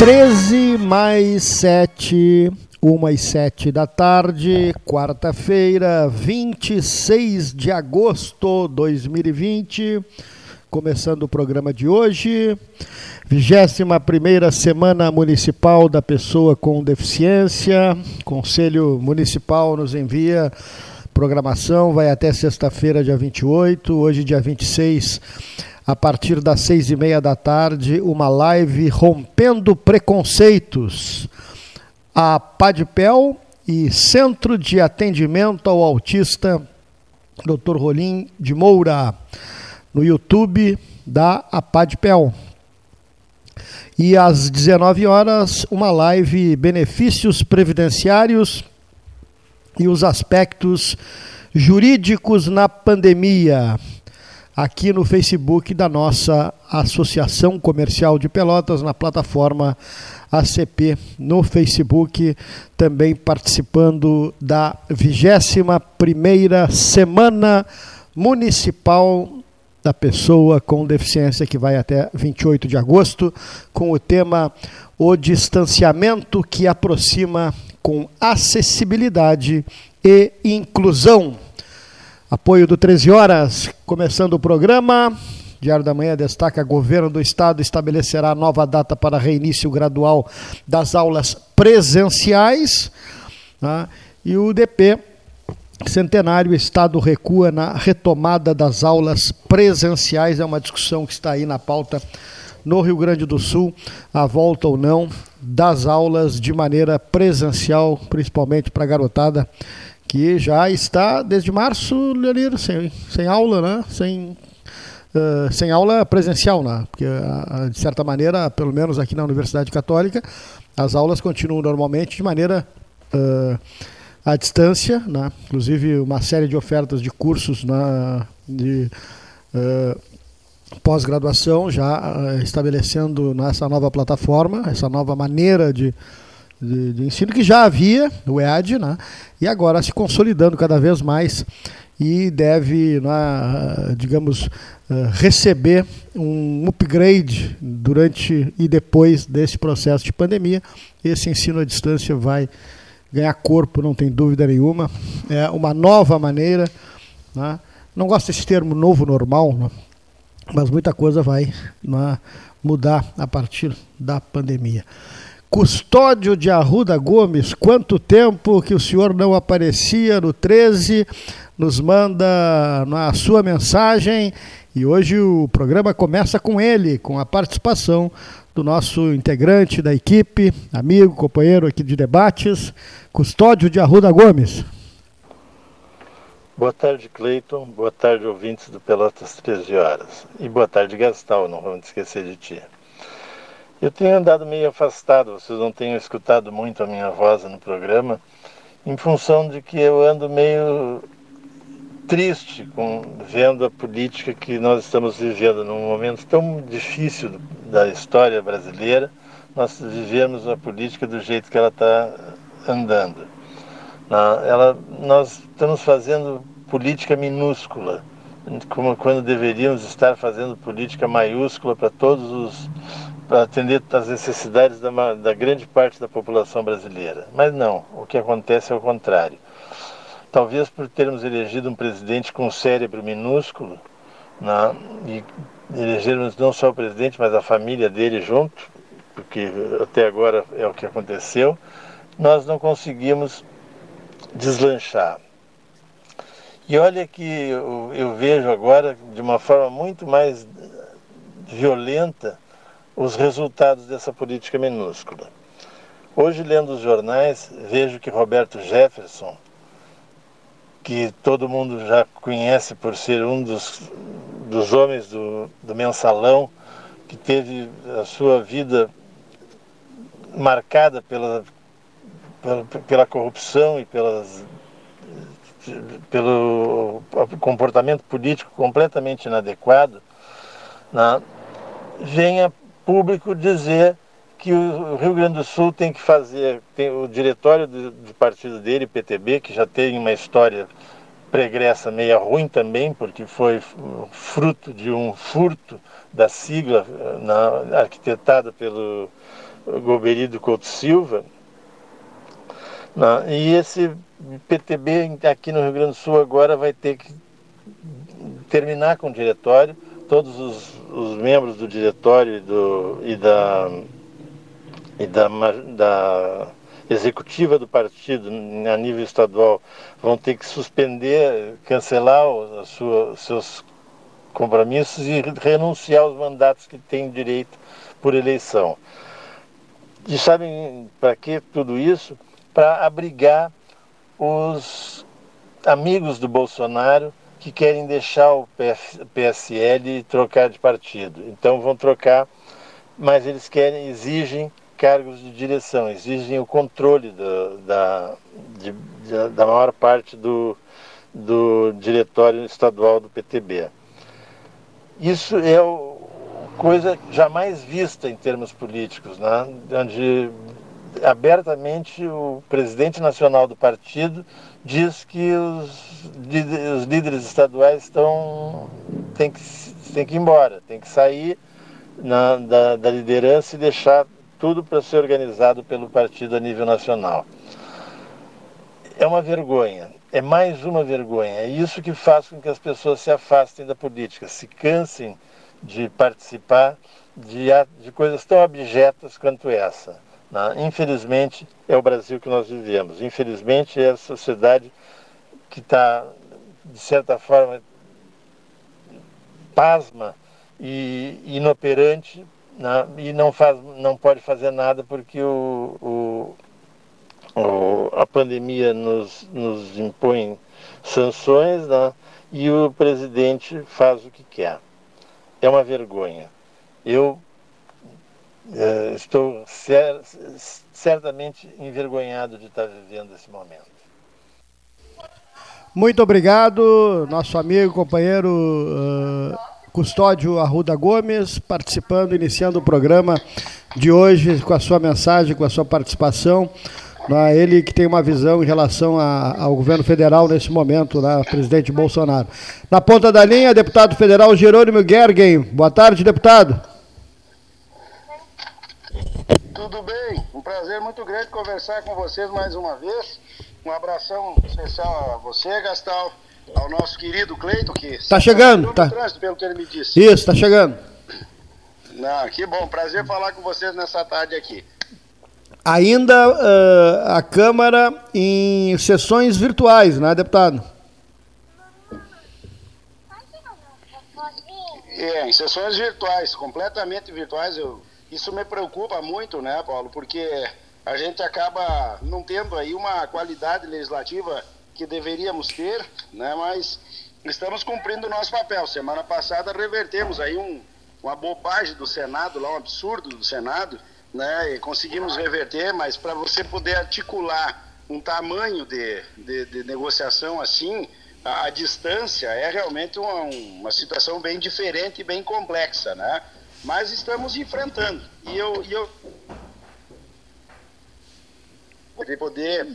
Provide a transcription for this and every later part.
13 mais 7, 1 e 7 da tarde, quarta-feira, 26 de agosto de 2020. Começando o programa de hoje, 21 Semana Municipal da Pessoa com Deficiência. Conselho Municipal nos envia programação, vai até sexta-feira, dia 28, hoje, dia 26 a partir das seis e meia da tarde, uma live rompendo preconceitos. A Padpel e Centro de Atendimento ao Autista, Dr. Rolim de Moura, no YouTube da Apadpel. E às 19 horas, uma live Benefícios Previdenciários e os aspectos jurídicos na pandemia aqui no Facebook da nossa Associação Comercial de Pelotas, na plataforma ACP no Facebook, também participando da 21ª Semana Municipal da Pessoa com Deficiência, que vai até 28 de agosto, com o tema O Distanciamento que aproxima com acessibilidade e inclusão. Apoio do 13 horas, começando o programa. Diário da Manhã destaca: governo do estado estabelecerá nova data para reinício gradual das aulas presenciais. Né? E o DP Centenário Estado recua na retomada das aulas presenciais. É uma discussão que está aí na pauta no Rio Grande do Sul, a volta ou não das aulas de maneira presencial, principalmente para a garotada que já está desde março, Leonir, sem, sem aula, né? sem, uh, sem aula presencial, né? porque uh, de certa maneira, pelo menos aqui na Universidade Católica, as aulas continuam normalmente de maneira uh, à distância, né? inclusive uma série de ofertas de cursos né? de pós-graduação já estabelecendo nessa nova plataforma, essa nova maneira de de, de, ensino que já havia, o EAD, né? e agora se consolidando cada vez mais e deve, né, digamos, eh, receber um upgrade durante e depois desse processo de pandemia. Esse ensino à distância vai ganhar corpo, não tem dúvida nenhuma. É uma nova maneira. Né? Não gosto desse termo novo normal, né? mas muita coisa vai né, mudar a partir da pandemia. Custódio de Arruda Gomes, quanto tempo que o senhor não aparecia no 13, nos manda a sua mensagem e hoje o programa começa com ele, com a participação do nosso integrante da equipe, amigo, companheiro aqui de debates, Custódio de Arruda Gomes. Boa tarde, Cleiton. Boa tarde, ouvintes do Pelotas 13 Horas. E boa tarde, Gastal, não vamos esquecer de ti. Eu tenho andado meio afastado, vocês não tenham escutado muito a minha voz no programa, em função de que eu ando meio triste com vendo a política que nós estamos vivendo num momento tão difícil da história brasileira, nós vivemos a política do jeito que ela está andando. Ela, nós estamos fazendo política minúscula, como quando deveríamos estar fazendo política maiúscula para todos os atender às necessidades da, da grande parte da população brasileira. Mas não, o que acontece é o contrário. Talvez por termos elegido um presidente com um cérebro minúsculo, né, e elegermos não só o presidente, mas a família dele junto, porque até agora é o que aconteceu, nós não conseguimos deslanchar. E olha que eu, eu vejo agora de uma forma muito mais violenta os resultados dessa política minúscula. Hoje, lendo os jornais, vejo que Roberto Jefferson, que todo mundo já conhece por ser um dos, dos homens do, do mensalão, que teve a sua vida marcada pela, pela, pela corrupção e pelas, pelo comportamento político completamente inadequado, né, venha público dizer que o Rio Grande do Sul tem que fazer, tem o diretório do, do partido dele, PTB, que já tem uma história pregressa meia ruim também, porque foi fruto de um furto da sigla na, arquitetada pelo, Goberido Couto Silva. Né? E esse PTB aqui no Rio Grande do Sul agora vai ter que terminar com o diretório. Todos os, os membros do diretório e, do, e da, e da, da executiva do partido a nível estadual vão ter que suspender, cancelar os sua, seus compromissos e renunciar aos mandatos que têm direito por eleição. E sabem para que tudo isso? Para abrigar os amigos do Bolsonaro que querem deixar o PSL trocar de partido. Então vão trocar, mas eles querem, exigem cargos de direção, exigem o controle do, da, de, da maior parte do, do diretório estadual do PTB. Isso é coisa jamais vista em termos políticos, né? onde abertamente o presidente nacional do partido diz que os, os líderes estaduais estão tem que, tem que ir embora, tem que sair na, da, da liderança e deixar tudo para ser organizado pelo partido a nível nacional. É uma vergonha, é mais uma vergonha. É isso que faz com que as pessoas se afastem da política, se cansem de participar de, de coisas tão abjetas quanto essa. Né? Infelizmente, é o Brasil que nós vivemos. Infelizmente, é a sociedade que está, de certa forma, pasma e inoperante né? e não, faz, não pode fazer nada porque o, o, o a pandemia nos, nos impõe sanções né? e o presidente faz o que quer. É uma vergonha. Eu é, estou cer certamente envergonhado de estar vivendo esse momento. Muito obrigado, nosso amigo, companheiro. Uh Custódio Arruda Gomes, participando, iniciando o programa de hoje com a sua mensagem, com a sua participação. Né, ele que tem uma visão em relação a, ao governo federal nesse momento, né, presidente Bolsonaro. Na ponta da linha, deputado federal Jerônimo Gergen. Boa tarde, deputado. Tudo bem, um prazer muito grande conversar com vocês mais uma vez. Um abração especial a você, Gastal ao nosso querido Cleito, que está chegando, tá. Trânsito, pelo que ele me disse. Isso, está chegando. Não, que bom, prazer falar com vocês nessa tarde aqui. Ainda uh, a Câmara em sessões virtuais, né, deputado? É, em sessões virtuais, completamente virtuais. Eu, isso me preocupa muito, né, Paulo? Porque a gente acaba não tendo aí uma qualidade legislativa que deveríamos ter, né? Mas estamos cumprindo o nosso papel. Semana passada revertemos aí um, uma bobagem do Senado, lá um absurdo do Senado, né? E conseguimos reverter, mas para você poder articular um tamanho de, de, de negociação assim, a, a, distância é realmente uma, uma situação bem diferente e bem complexa, né? Mas estamos enfrentando. E eu, e eu poder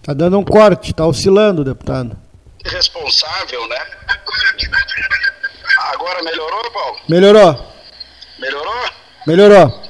Está dando um corte, está oscilando, deputado. Responsável, né? Agora melhorou, Paulo? Melhorou. Melhorou? Melhorou.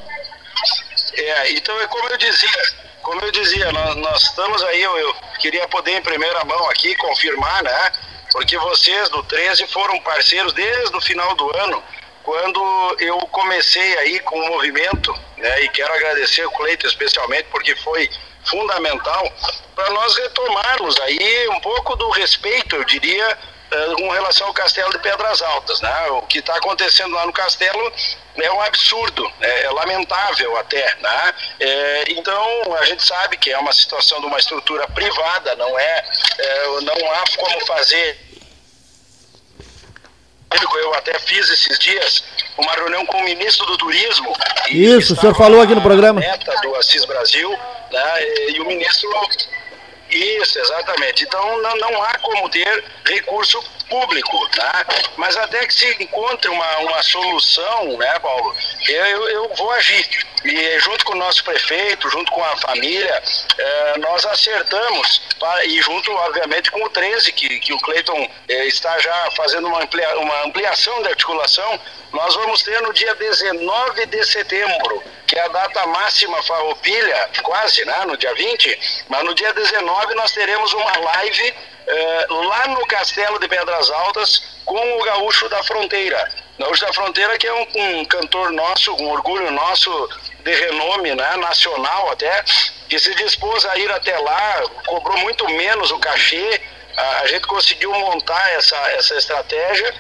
É, então é como eu dizia, como eu dizia, nós, nós estamos aí, eu, eu, queria poder em primeira mão aqui confirmar, né? Porque vocês do 13 foram parceiros desde o final do ano, quando eu comecei aí com o movimento, né? E quero agradecer o Cleito especialmente porque foi fundamental para nós retomarmos aí um pouco do respeito, eu diria, eh, com relação ao Castelo de Pedras Altas. Né? O que está acontecendo lá no Castelo é um absurdo, é, é lamentável até. Né? É, então, a gente sabe que é uma situação de uma estrutura privada, não é, é não há como fazer eu até fiz esses dias uma reunião com o ministro do Turismo. Isso, o senhor falou aqui no programa. Meta do Assis Brasil, né, e o ministro. Isso, exatamente. Então não, não há como ter recurso público, tá? Mas até que se encontre uma, uma solução, né, Paulo, eu, eu vou agir. E junto com o nosso prefeito, junto com a família, eh, nós acertamos, e junto, obviamente, com o 13, que, que o Cleiton eh, está já fazendo uma, amplia, uma ampliação da articulação, nós vamos ter no dia 19 de setembro, que é a data máxima farroupilha, quase, né, no dia 20, mas no dia 19 nós teremos uma live eh, lá no Castelo de Pedras Altas com o Gaúcho da Fronteira. Gaúcho da Fronteira que é um, um cantor nosso, um orgulho nosso de renome né, nacional até, que se dispôs a ir até lá, cobrou muito menos o cachê, a, a gente conseguiu montar essa, essa estratégia.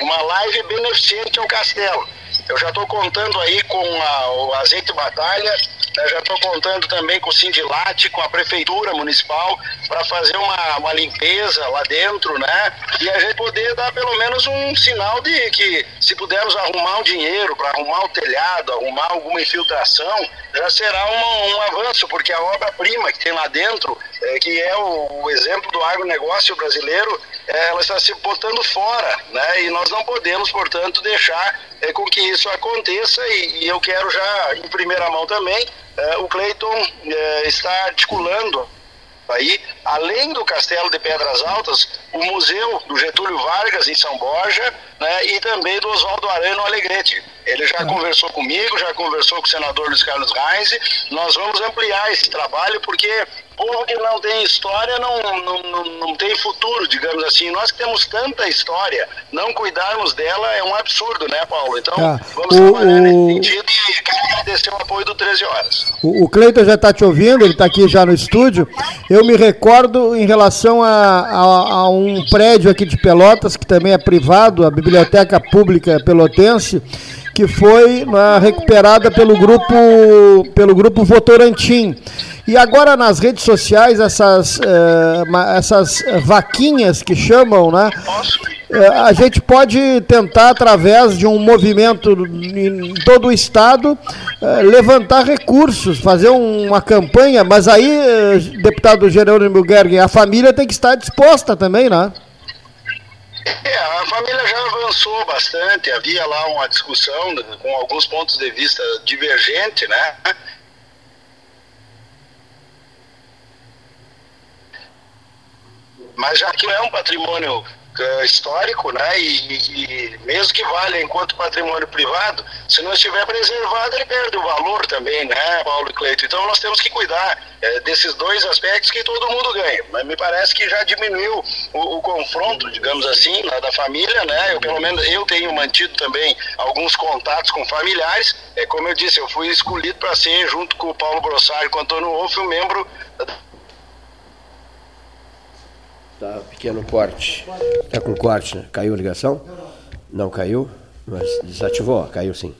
Uma live beneficente ao castelo. Eu já estou contando aí com a, o Azeite Batalha, né, já estou contando também com o Sindilate, com a Prefeitura Municipal, para fazer uma, uma limpeza lá dentro, né? E a gente poder dar pelo menos um sinal de que se pudermos arrumar um dinheiro para arrumar o telhado, arrumar alguma infiltração, já será um, um avanço, porque a obra-prima que tem lá dentro, é, que é o, o, exemplo do agronegócio brasileiro, ela está se botando fora, né? E nós não podemos, portanto, deixar é, com que isso aconteça e, e eu quero já, em primeira mão também, é, o Cleiton é, está articulando aí, além do Castelo de Pedras Altas, o Museu do Getúlio Vargas em São Borja, né, e também do Oswaldo Arano Alegrete. Ele já uhum. conversou comigo, já conversou com o senador Luiz Carlos Reis. Nós vamos ampliar esse trabalho porque povo que não tem história não, não, não, não, tem futuro, digamos assim. Nós que temos tanta história, não cuidarmos dela é um absurdo, né, Paulo? Então, ah, vamos o, trabalhar o... nesse sentido e quero agradecer o apoio do 13 Horas. O, o Cleiton já está te ouvindo, ele está aqui já no estúdio. Eu me recordo em relação a, a, a um prédio aqui de Pelotas, que também é privado, a Biblioteca Pública Pelotense, que foi né, recuperada pelo grupo, pelo grupo Votorantim. E agora nas redes sociais, essas, uh, essas vaquinhas que chamam, né? Uh, a gente pode tentar, através de um movimento em todo o Estado, uh, levantar recursos, fazer uma campanha, mas aí, deputado Jerônimo Gergen, a família tem que estar disposta também, né? É, a família já avançou bastante, havia lá uma discussão com alguns pontos de vista divergentes, né? Mas já que é um patrimônio uh, histórico, né? E, e, mesmo que valha enquanto patrimônio privado, se não estiver preservado, ele perde o valor também, né, Paulo e Cleito? Então nós temos que cuidar é, desses dois aspectos que todo mundo ganha. Mas me parece que já diminuiu o, o confronto, digamos assim, lá da família, né? Eu pelo menos eu tenho mantido também alguns contatos com familiares. É como eu disse, eu fui escolhido para ser junto com o Paulo Brossard e com o Antônio Wolff, um membro Tá, pequeno corte. Tá com corte, né? Caiu a ligação? Não caiu, mas desativou, caiu sim.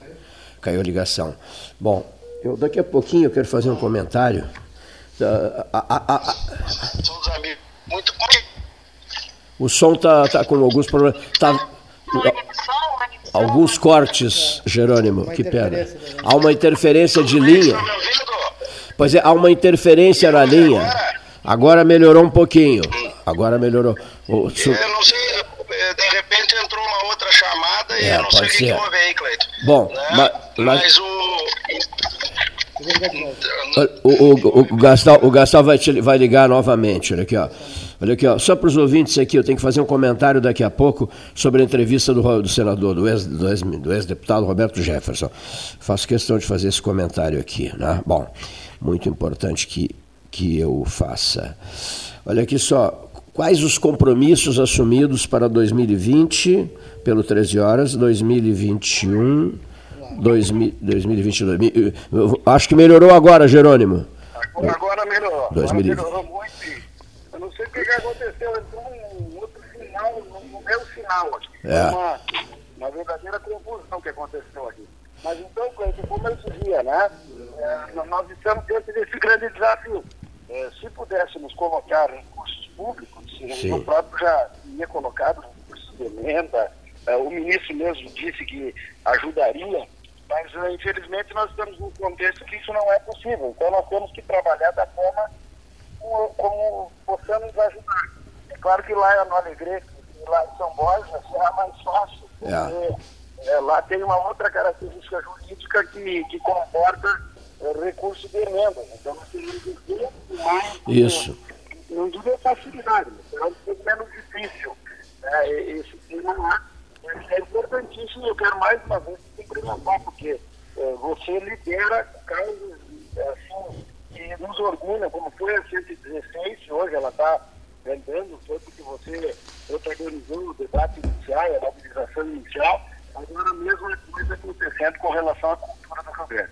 Caiu a ligação. Bom, eu daqui a pouquinho eu quero fazer um comentário. O som tá, tá com alguns problemas. Tá, alguns cortes, Jerônimo, que pena. Há uma interferência de linha. Pois é, há uma interferência na linha. Agora melhorou um pouquinho. Agora melhorou. O, su... Eu não sei, de repente entrou uma outra chamada e é, eu não sei o que, houve aí, Cleiton. Bom, né? mas, mas, o... O, o, o, Gastal, o Gastal vai, te, vai ligar novamente, olha aqui, ó. Olha aqui, ó, só para os ouvintes aqui, eu tenho que fazer um comentário daqui a pouco sobre a entrevista do, do senador, do ex-deputado ex, ex Roberto Jefferson. Faço questão de fazer esse comentário aqui, né? Bom, muito importante que que eu faça. Olha aqui só, quais os compromissos assumidos para 2020 pelo 13 horas, 2021, 2000, 2022. Acho que melhorou agora, Jerônimo. Agora melhorou. 2020. Agora melhorou muito. Eu não sei o que, aconteceu, entrou um outro sinal, no meu sinal aqui. É. Uma, uma verdadeira confusão que aconteceu aqui. Mas então, como eu dizia, né? É, nós estamos diante desse grande desafio é, se pudéssemos colocar recursos públicos, Sim. o próprio já tinha colocado recursos de emenda, é, o ministro mesmo disse que ajudaria, mas é, infelizmente nós estamos num contexto que isso não é possível. Então nós temos que trabalhar da forma como possamos ajudar. É claro que lá é no Alegrete, lá em São Borja, será mais fácil, porque é. É, lá tem uma outra característica jurídica que, que comporta é, recurso de emenda. Então nós teríamos que ter mais. Isso. Não diria facilidade, mas será um pouco menos difícil né, esse tema lá. É importantíssimo, eu quero mais uma vez se implementar, porque é, você lidera causas assim, que nos orgulham, como foi a 116, hoje ela está vendendo, foi porque você protagonizou o debate inicial, a mobilização inicial, agora a mesma coisa acontecendo com relação à cultura do Rio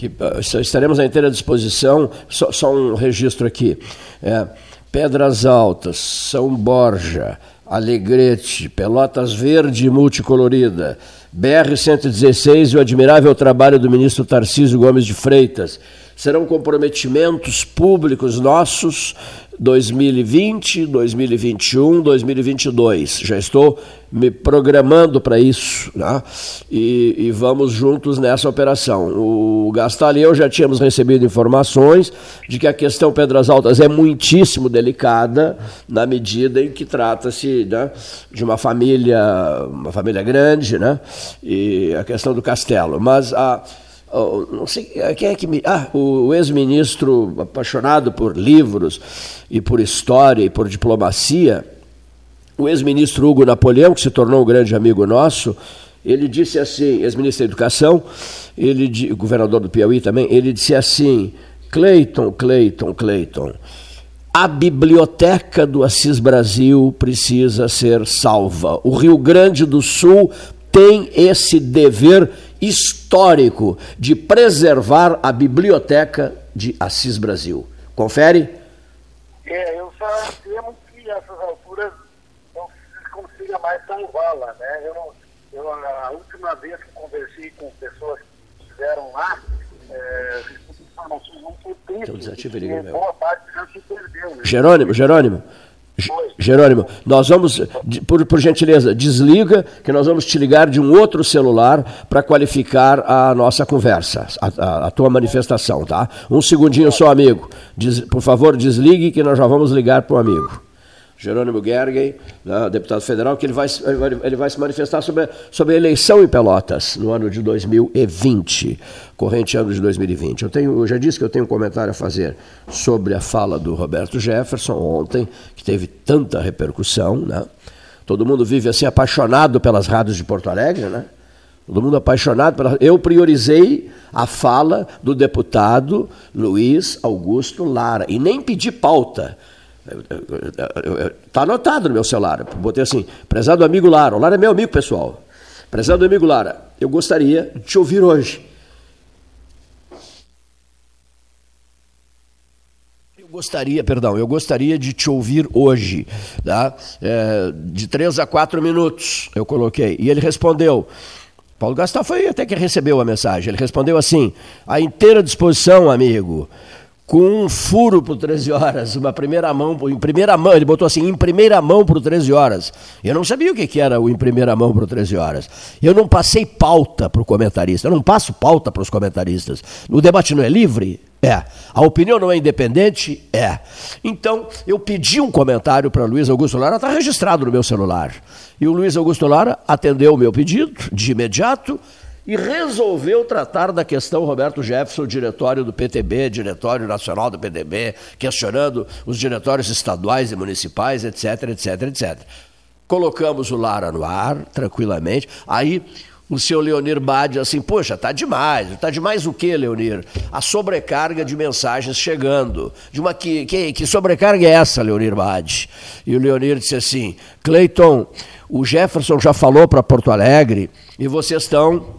que uh, estaremos à inteira disposição. Só, só um registro aqui. É, Pedras Altas, São Borja, Alegrete, Pelotas Verde multicolorida, BR-116 e o admirável trabalho do ministro Tarcísio Gomes de Freitas. Serão comprometimentos públicos nossos 2020, 2021, 2022. Já estou me programando para isso né? e, e, vamos juntos nessa operação. O Gastal e eu já tínhamos recebido informações de que a questão Pedras Altas é muitíssimo delicada na medida em que trata-se né, de uma família, uma família grande, né? E a questão do castelo. Mas a Oh, não sei quem é que me. Ah, o ex-ministro apaixonado por livros e por história e por diplomacia, o ex-ministro Hugo Napoleão, que se tornou um grande amigo nosso, ele disse assim, ex-ministro da Educação, ele, governador do Piauí também, ele disse assim: Cleiton, Cleiton, Cleiton, a biblioteca do Assis Brasil precisa ser salva. O Rio Grande do Sul tem esse dever histórico de preservar a biblioteca de Assis Brasil. Confere? É, eu só temo que essas alturas não se consiga mais salvá-la, né? Eu, eu, a última vez que conversei com pessoas que estiveram lá, é, informações muito tristes, boa parte já se perdeu. Né? Jerônimo, Jerônimo, Jerônimo, nós vamos, por, por, gentileza, desliga, que nós vamos te ligar de um outro celular para qualificar a nossa conversa, a, a, a, tua manifestação, tá? Um segundinho só, amigo. Des, por favor, desligue que nós já vamos ligar para o amigo. Jerônimo Gergely, né, deputado federal, que ele vai, ele vai se manifestar sobre, sobre a eleição em Pelotas no ano de 2020, corrente ano de 2020. Eu, tenho, eu já disse que eu tenho um comentário a fazer sobre a fala do Roberto Jefferson ontem, que teve tanta repercussão. Né? Todo mundo vive assim apaixonado pelas rádios de Porto Alegre, né? Todo mundo apaixonado pela. Eu priorizei a fala do deputado Luiz Augusto Lara e nem pedi pauta. Está anotado no meu celular. Botei assim, prezado amigo Lara. O Lara é meu amigo pessoal. Prezado amigo Lara, eu gostaria de te ouvir hoje. Eu gostaria, perdão, eu gostaria de te ouvir hoje, tá? É, de três a quatro minutos, eu coloquei. E ele respondeu. Paulo Gastal foi até que recebeu a mensagem. Ele respondeu assim: à inteira disposição, amigo com um furo por 13 horas, uma primeira mão, em primeira mão, ele botou assim, em primeira mão por 13 horas. Eu não sabia o que era o em primeira mão por 13 horas. Eu não passei pauta para o comentarista, eu não passo pauta para os comentaristas. O debate não é livre? É. A opinião não é independente? É. Então, eu pedi um comentário para Luiz Augusto Lara, está registrado no meu celular. E o Luiz Augusto Lara atendeu o meu pedido de imediato, e resolveu tratar da questão Roberto Jefferson, diretório do PTB, diretório nacional do PTB, questionando os diretórios estaduais e municipais, etc, etc, etc. Colocamos o Lara no ar, tranquilamente. Aí o seu Leonir Bade assim, poxa, tá demais. Tá demais o que, Leonir? A sobrecarga de mensagens chegando. De uma que, que, que sobrecarga é essa, Leonir Bade? E o Leonir disse assim, Cleiton, o Jefferson já falou para Porto Alegre e vocês estão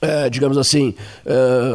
é, digamos assim,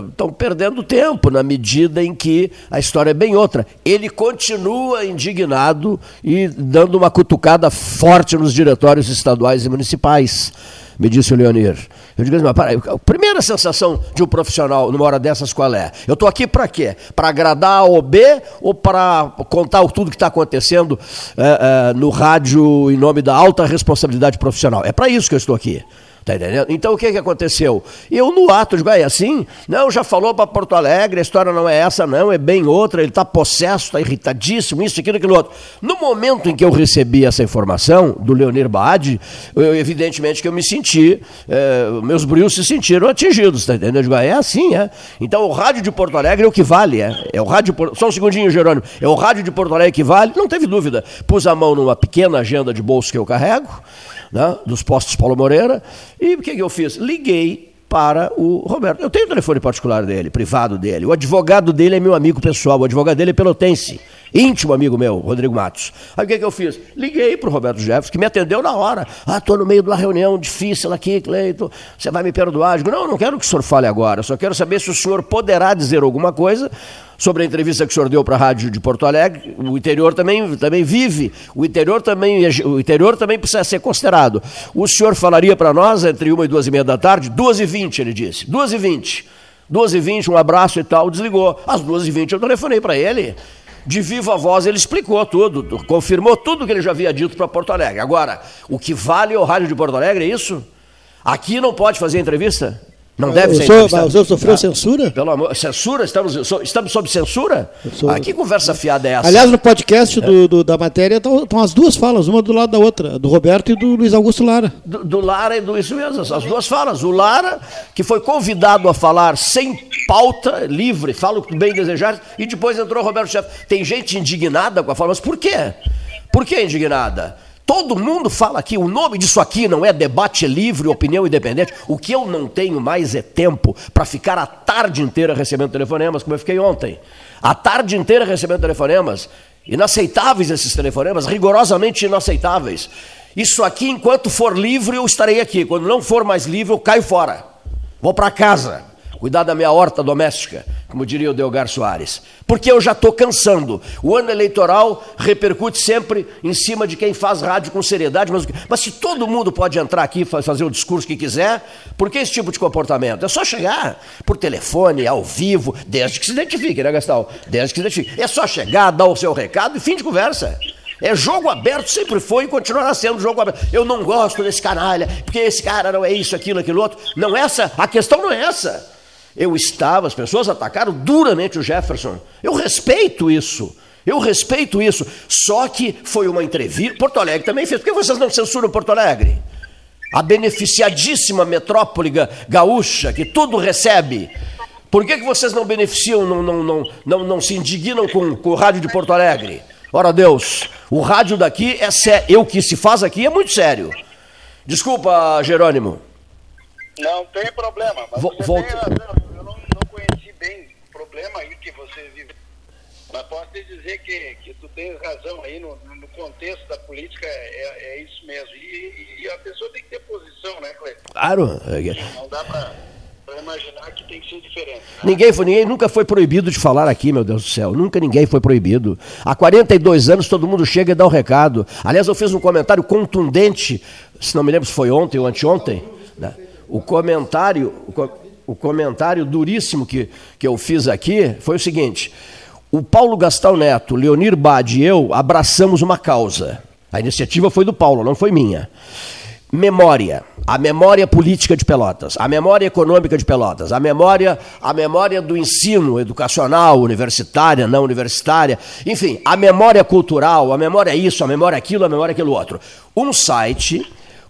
estão é, perdendo tempo na medida em que a história é bem outra. Ele continua indignado e dando uma cutucada forte nos diretórios estaduais e municipais, me disse o Leonir. Eu digo assim, mas para, a primeira sensação de um profissional numa hora dessas qual é? Eu estou aqui para quê? Para agradar a OB ou para contar tudo que está acontecendo é, é, no rádio em nome da alta responsabilidade profissional? É para isso que eu estou aqui. Tá entendendo? Então o que, que aconteceu? Eu no ato digo, é assim? Não, já falou para Porto Alegre, a história não é essa, não, é bem outra, ele está possesso, está irritadíssimo, isso, aquilo, aquilo outro. No momento em que eu recebi essa informação do Leonir Baade, eu, evidentemente que eu me senti, é, meus brios se sentiram atingidos, tá entendendo? Digo, é assim, é. Então o rádio de Porto Alegre é o que vale, é. é o rádio, só um segundinho, Jerônimo, é o rádio de Porto Alegre que vale, não teve dúvida. Pus a mão numa pequena agenda de bolso que eu carrego, né, dos postos Paulo Moreira. E o que, que eu fiz? Liguei para o Roberto. Eu tenho o telefone particular dele, privado dele. O advogado dele é meu amigo pessoal, o advogado dele é pelotense, íntimo amigo meu, Rodrigo Matos. Aí o que, que eu fiz? Liguei para o Roberto Jefferson, que me atendeu na hora. Ah, estou no meio de uma reunião difícil aqui, Cleito, você vai me perdoar? Eu digo, não, não quero que o senhor fale agora, só quero saber se o senhor poderá dizer alguma coisa sobre a entrevista que o senhor deu para a rádio de Porto Alegre, o interior também, também vive, o interior também, o interior também precisa ser considerado. O senhor falaria para nós entre uma e duas e meia da tarde, duas e vinte, ele disse, duas e vinte. Duas e vinte, um abraço e tal, desligou. Às duas e vinte eu telefonei para ele. De viva voz ele explicou tudo, confirmou tudo que ele já havia dito para Porto Alegre. Agora, o que vale é o rádio de Porto Alegre, é isso? Aqui não pode fazer entrevista? Não deve o ser senhor, mas o senhor sofreu ah, censura? Pelo amor, censura? Estamos, estamos sob censura? Sou... Ah, que conversa fiada é essa? Aliás, no podcast do, do, da matéria estão as duas falas, uma do lado da outra, do Roberto e do Luiz Augusto Lara. Do, do Lara e do isso mesmo, as duas falas. O Lara, que foi convidado a falar sem pauta, livre, fala o que bem desejar, e depois entrou o Roberto Chefe. Tem gente indignada com a fala, mas por quê? Por que indignada? Todo mundo fala aqui, o nome disso aqui não é debate livre, opinião independente. O que eu não tenho mais é tempo para ficar a tarde inteira recebendo telefonemas, como eu fiquei ontem. A tarde inteira recebendo telefonemas. Inaceitáveis esses telefonemas, rigorosamente inaceitáveis. Isso aqui, enquanto for livre, eu estarei aqui. Quando não for mais livre, eu caio fora. Vou para casa cuidar da minha horta doméstica, como diria o Delgar Soares. Porque eu já estou cansando. O ano eleitoral repercute sempre em cima de quem faz rádio com seriedade, mas, mas se todo mundo pode entrar aqui e fazer o discurso que quiser, por que esse tipo de comportamento? É só chegar por telefone, ao vivo, desde que se identifique, né, Gastão? Desde que se identifique. É só chegar, dar o seu recado e fim de conversa. É jogo aberto, sempre foi e continuará sendo jogo aberto. Eu não gosto desse canalha, porque esse cara não é isso, aquilo, aquilo outro. Não é essa, a questão não é essa. Eu estava, as pessoas atacaram duramente o Jefferson. Eu respeito isso. Eu respeito isso. Só que foi uma entrevista. Porto Alegre também fez. Por que vocês não censuram Porto Alegre? A beneficiadíssima metrópole gaúcha, que tudo recebe. Por que, que vocês não beneficiam, não, não, não, não, não se indignam com, com o rádio de Porto Alegre? Ora Deus, o rádio daqui é sério. Eu que se faz aqui é muito sério. Desculpa, Jerônimo. Não tem problema. Mas você tem razão problema aí que você vive. Mas posso te dizer que, que tu tens razão aí no, no contexto da política, é, é isso mesmo. E, e, a pessoa tem que ter posição, né, Cleiton? Claro. Não dá para para imaginar que tem que ser diferente. Né? Ninguém, foi, ninguém nunca foi proibido de falar aqui, meu Deus do céu. Nunca ninguém foi proibido. Há 42 anos todo mundo chega e dá o um recado. Aliás, eu fiz um comentário contundente, se não me lembro se foi ontem ou anteontem. O comentário. O, comentário duríssimo que, que eu fiz aqui foi o seguinte: o Paulo Gastal Neto, Leonir Bade e eu abraçamos uma causa. A iniciativa foi do Paulo, não foi minha. Memória, a memória política de Pelotas, a memória econômica de Pelotas, a memória, a memória do ensino educacional, universitária, não universitária, enfim, a memória cultural, a memória isso, a memória aquilo, a memória aquilo outro. Um site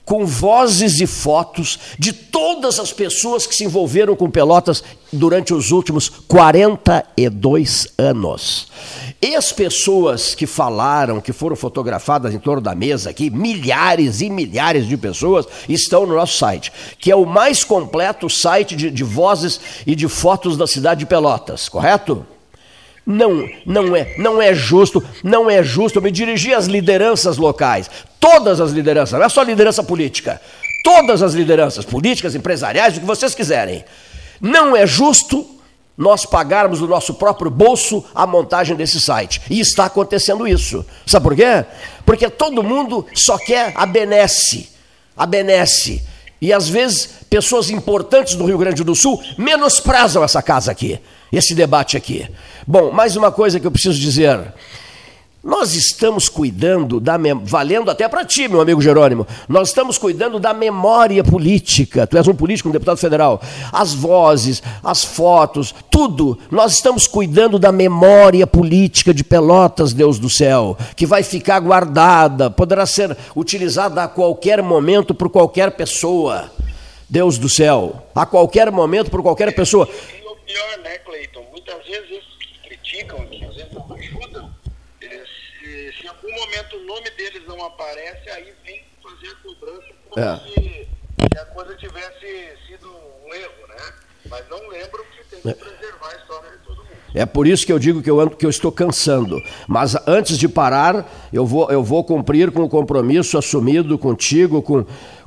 com vozes e fotos de todas as pessoas que se envolveram com Pelotas durante os últimos 42 anos. E as pessoas que falaram, que foram fotografadas em torno da mesa aqui, milhares e milhares de pessoas, estão no nosso site, que é o mais completo site de, de vozes e de fotos da cidade de Pelotas, correto? Não, não é, não é justo, não é justo. Eu me dirigi às lideranças locais, todas as lideranças, não é só liderança política, todas as lideranças políticas, empresariais, o que vocês quiserem. Não é justo nós pagarmos do nosso próprio bolso a montagem desse site. E está acontecendo isso. Sabe por quê? Porque todo mundo só quer a benesse, a benesse. E às vezes pessoas importantes do Rio Grande do Sul menosprezam essa casa aqui, esse debate aqui. Bom, mais uma coisa que eu preciso dizer. Nós estamos cuidando da valendo até para ti, meu amigo Jerônimo. Nós estamos cuidando da memória política. Tu és um político, um deputado federal. As vozes, as fotos, tudo. Nós estamos cuidando da memória política de Pelotas, Deus do céu, que vai ficar guardada, poderá ser utilizada a qualquer momento por qualquer pessoa. Deus do céu, a qualquer momento por qualquer pessoa. Pior, né, Cleiton? Muitas vezes eles criticam, às vezes não ajudam momento o nome deles não aparece, aí vem fazer a cobrança como é. se, se, a coisa tivesse sido um erro, né? Mas não lembro que tem que é. preservar a história. É por isso que eu digo que eu, que eu estou cansando. Mas antes de parar, eu vou, eu vou cumprir com o compromisso assumido contigo, com,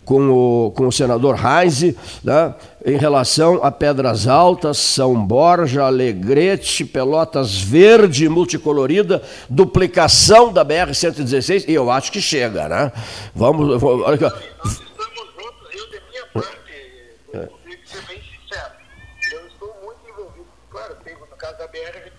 com o, com o senador Reise, né, em relação a Pedras Altas, São Borja, Alegrete, Pelotas Verde multicolorida, duplicação da BR-116, e eu acho que chega, né? Vamos. Olha aqui. Nós estamos juntos, eu de minha parte, é. vou ser bem sincero, eu estou muito envolvido. Claro, no caso da BR a gente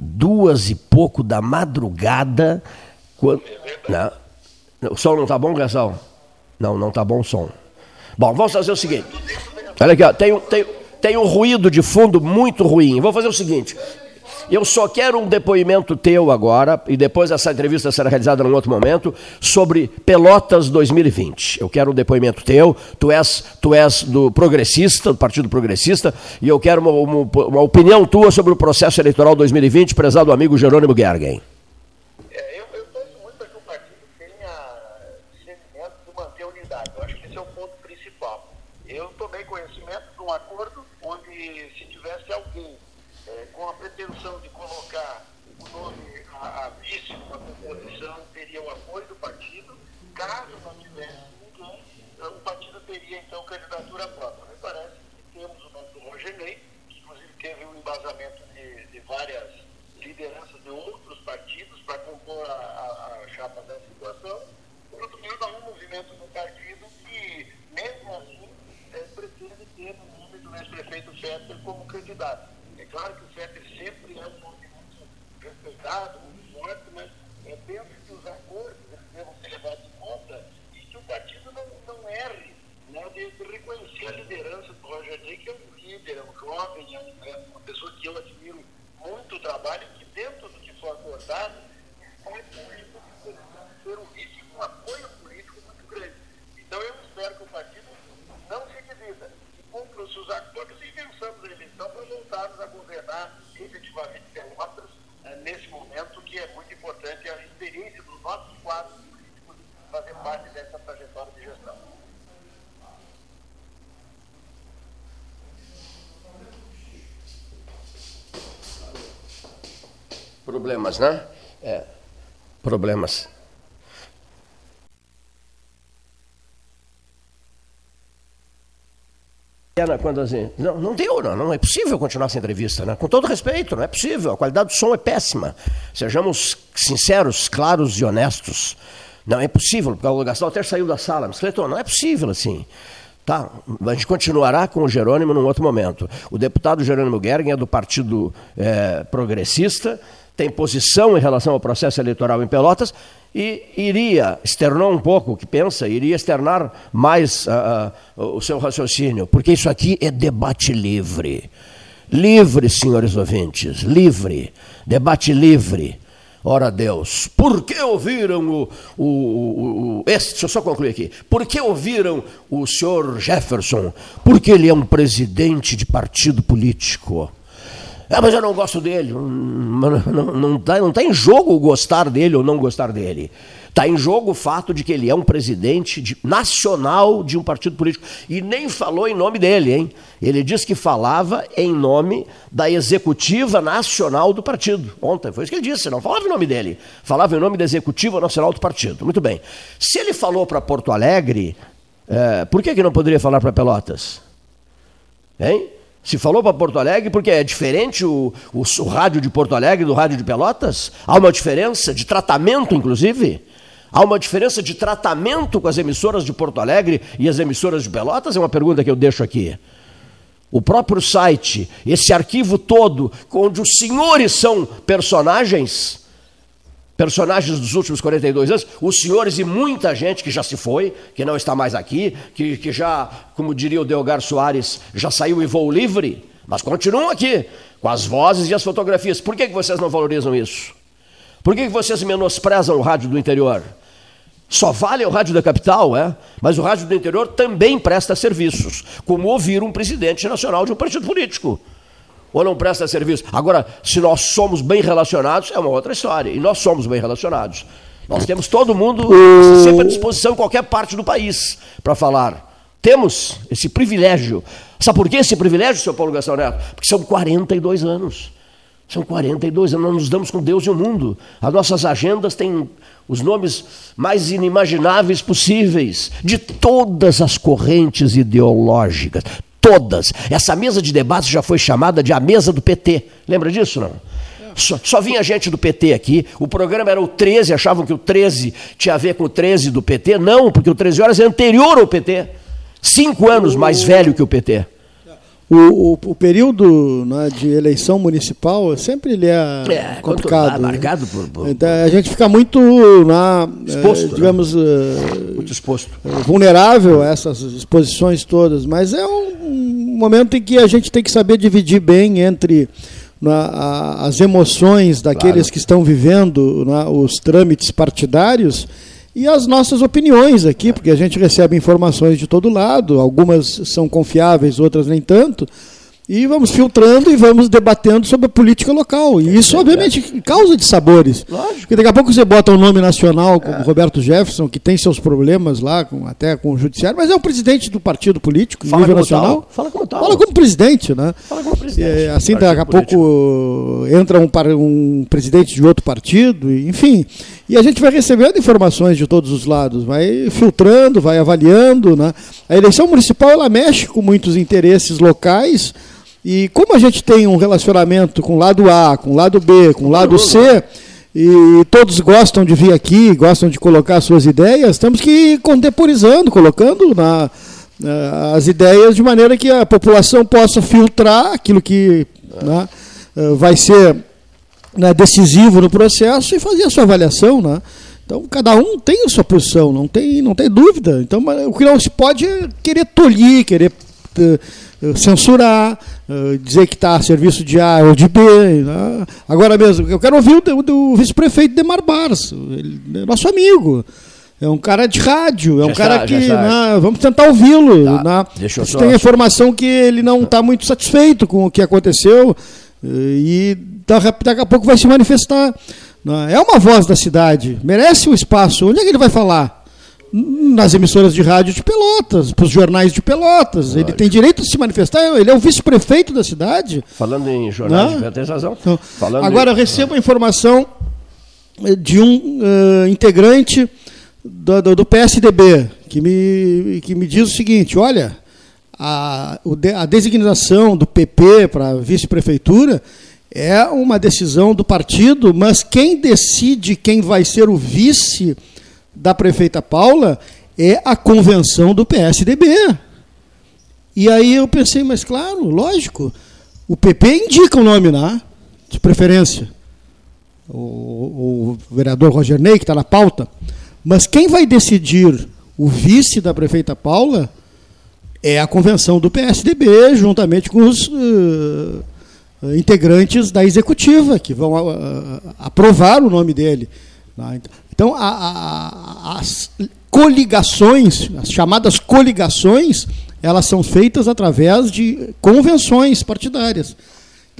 duas e pouco da madrugada. Quando... Não. O som não está bom, Gasal? Não, não está bom o som. Bom, vamos fazer o seguinte. Olha aqui, ó, tem, tem, tem um ruído de fundo muito ruim. Vou fazer o seguinte. Eu só quero um depoimento teu agora, e depois essa entrevista será realizada num outro momento, sobre Pelotas 2020. Eu quero um depoimento teu, tu és, tu és do progressista, do Partido Progressista, e eu quero uma, uma, uma opinião tua sobre o processo eleitoral 2020, prezado amigo Jerônimo Gergen. É claro que o CEP sempre é um Problemas, né? É. Problemas. Quando assim, não, não deu, não, não é possível continuar essa entrevista, né? com todo respeito, não é possível, a qualidade do som é péssima. Sejamos sinceros, claros e honestos. Não é possível, porque o Gastão até saiu da sala, mas Cleiton, não é possível assim. Tá, a gente continuará com o Jerônimo num outro momento. O deputado Jerônimo Gergen é do Partido é, Progressista, tem posição em relação ao processo eleitoral em Pelotas e iria, externou um pouco o que pensa, iria externar mais uh, uh, o seu raciocínio, porque isso aqui é debate livre. Livre, senhores ouvintes, livre, debate livre. Ora Deus, por que ouviram o, o, o, o esse, deixa eu só concluir aqui, por que ouviram o senhor Jefferson? Porque ele é um presidente de partido político É, mas eu não gosto dele. Não, não, não, tá, não tá em jogo gostar dele ou não gostar dele. Está em jogo o fato de que ele é um presidente de, nacional de um partido político. E nem falou em nome dele, hein? Ele disse que falava em nome da executiva nacional do partido. Ontem, foi isso que ele disse, não falava em nome dele. Falava em nome da executiva nacional do partido. Muito bem. Se ele falou para Porto Alegre, é, por que, que não poderia falar para Pelotas? Hein? Se falou para Porto Alegre porque é diferente o, o, o, rádio de Porto Alegre do rádio de Pelotas? Há uma diferença de tratamento, inclusive? Há uma diferença de tratamento com as emissoras de Porto Alegre e as emissoras de Pelotas? É uma pergunta que eu deixo aqui. O próprio site, esse arquivo todo, onde os senhores são personagens, personagens dos últimos 42 anos, os senhores e muita gente que já se foi, que não está mais aqui, que, que já, como diria o Delgar Soares, já saiu e voou livre, mas continuam aqui, com as vozes e as fotografias. Por que, que vocês não valorizam isso? Por que, que vocês menosprezam o rádio do interior? Só vale o rádio da capital, é? Mas o rádio do interior também presta serviços, como ouvir um presidente nacional de um partido político. Ou não presta serviço. Agora, se nós somos bem relacionados, é uma outra história. E nós somos bem relacionados. Nós temos todo mundo sempre à disposição em qualquer parte do país para falar. Temos esse privilégio. Sabe por que esse privilégio, seu Paulo Gastão Neto? Porque são 42 anos. São 42 anos, nós nos damos com Deus e o mundo. As nossas agendas têm os nomes mais inimagináveis possíveis, de todas as correntes ideológicas. Todas. Essa mesa de debates já foi chamada de a mesa do PT. Lembra disso, não? Só, só, vinha gente do PT aqui. O programa era o 13, achavam que o 13 tinha a ver com o 13 do PT. Não, porque o 13 horas é anterior ao PT. Cinco anos mais velho que o PT. O, o, o período né, de eleição municipal sempre ele é, é complicado. Né? marcado por, por, então, a gente fica muito, na, exposto, é, né? digamos, né? muito exposto. vulnerável a essas exposições todas. Mas é um momento em que a gente tem que saber dividir bem entre na, a, as emoções daqueles claro. que estão vivendo na, os trâmites partidários e as nossas opiniões aqui, porque a gente recebe informações de todo lado, algumas são confiáveis, outras nem tanto. E vamos filtrando e vamos debatendo sobre a política local. E isso, obviamente, causa de sabores. Lógico. Porque daqui a pouco você bota um nome nacional, como é. Roberto Jefferson, que tem seus problemas lá, com, até com o judiciário, mas é um presidente do partido político, Fala nível nacional. Tal. Fala como tal. Fala como presidente, né? Fala como presidente. É, assim, daqui a pouco entra um, um presidente de outro partido, enfim. E a gente vai recebendo informações de todos os lados, vai filtrando, vai avaliando. Né? A eleição municipal ela mexe com muitos interesses locais e como a gente tem um relacionamento com o lado A, com o lado B, com o lado C, e todos gostam de vir aqui, gostam de colocar suas ideias, temos que ir contemporizando, colocando na, na, as ideias de maneira que a população possa filtrar aquilo que né, eh, vai ser né, decisivo no processo e fazer a sua avaliação. Né? Então, cada um tem a sua posição, não tem, não tem dúvida. Então, o que não se pode é querer tolir, querer uh, censurar, uh, dizer que está a serviço de A ou de B. Né? Agora mesmo, eu quero ouvir o, do vice-prefeito Demar Barros, ele é nosso amigo. É um cara de rádio, é um cara que. Né, vamos tentar ouvi-lo. Tá, né? Tem informação que ele não está muito satisfeito com o que aconteceu eh, e daqui a pouco vai se manifestar. Né? É uma voz da cidade, merece o um espaço. Onde é que ele vai falar? nas emissoras de rádio de Pelotas, para os jornais de Pelotas. Lógico. Ele tem direito de se manifestar, ele é o vice-prefeito da cidade. Falando em jornais, Não? tem razão. Então, agora, eu recebo a informação eh, de um uh, integrante do, do, do, PSDB, que me, que me diz o seguinte, olha, a, a designação do PP para vice-prefeitura é uma decisão do partido, mas quem decide quem vai ser o vice da prefeita Paula é a convenção do PSDB. E aí eu pensei, mas claro, lógico, o PP indica o nome lá, de preferência. O, o vereador Roger Ney, que está na pauta. Mas quem vai decidir o vice da prefeita Paula é a convenção do PSDB, juntamente com os uh, integrantes da executiva, que vão uh, aprovar o nome dele. Tá? Então, a, a, as coligações, as chamadas coligações, elas são feitas através de convenções partidárias.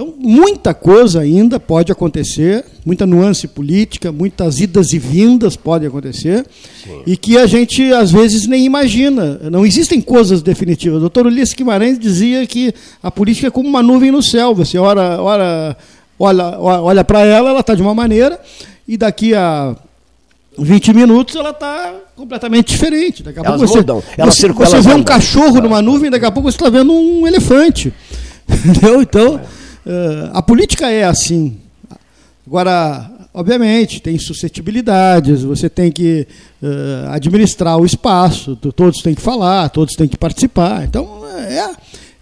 Então, muita coisa ainda pode acontecer, muita nuance política, muitas idas e vindas podem acontecer, Sim. e que a gente, às vezes, nem imagina. Não existem coisas definitivas. O doutor Ulisses Guimarães dizia que a política é como uma nuvem no céu. Você ora, ora, olha, olha para ela, ela está de uma maneira, e daqui a 20 minutos ela está completamente diferente. Daqui a Elas pouco mudam. você, Elas você, você vê um cachorro numa nuvem, daqui a pouco você está vendo um elefante. Entendeu? Então, uh, a política é assim. Agora, obviamente, tem suscetibilidades, você tem que uh, administrar o espaço, todos têm que falar, todos têm que participar. Então, é,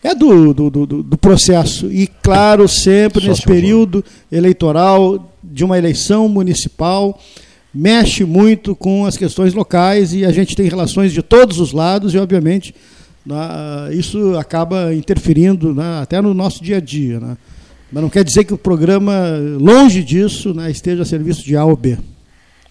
é do, do, do, do processo. E, claro, sempre nesse período eleitoral de uma eleição municipal mexe muito com as questões locais e a gente tem relações de todos os lados e, obviamente, né, isso acaba interferindo né, até no nosso dia a dia. Né? Mas não quer dizer que o programa, longe disso, né, esteja a serviço de A ou B.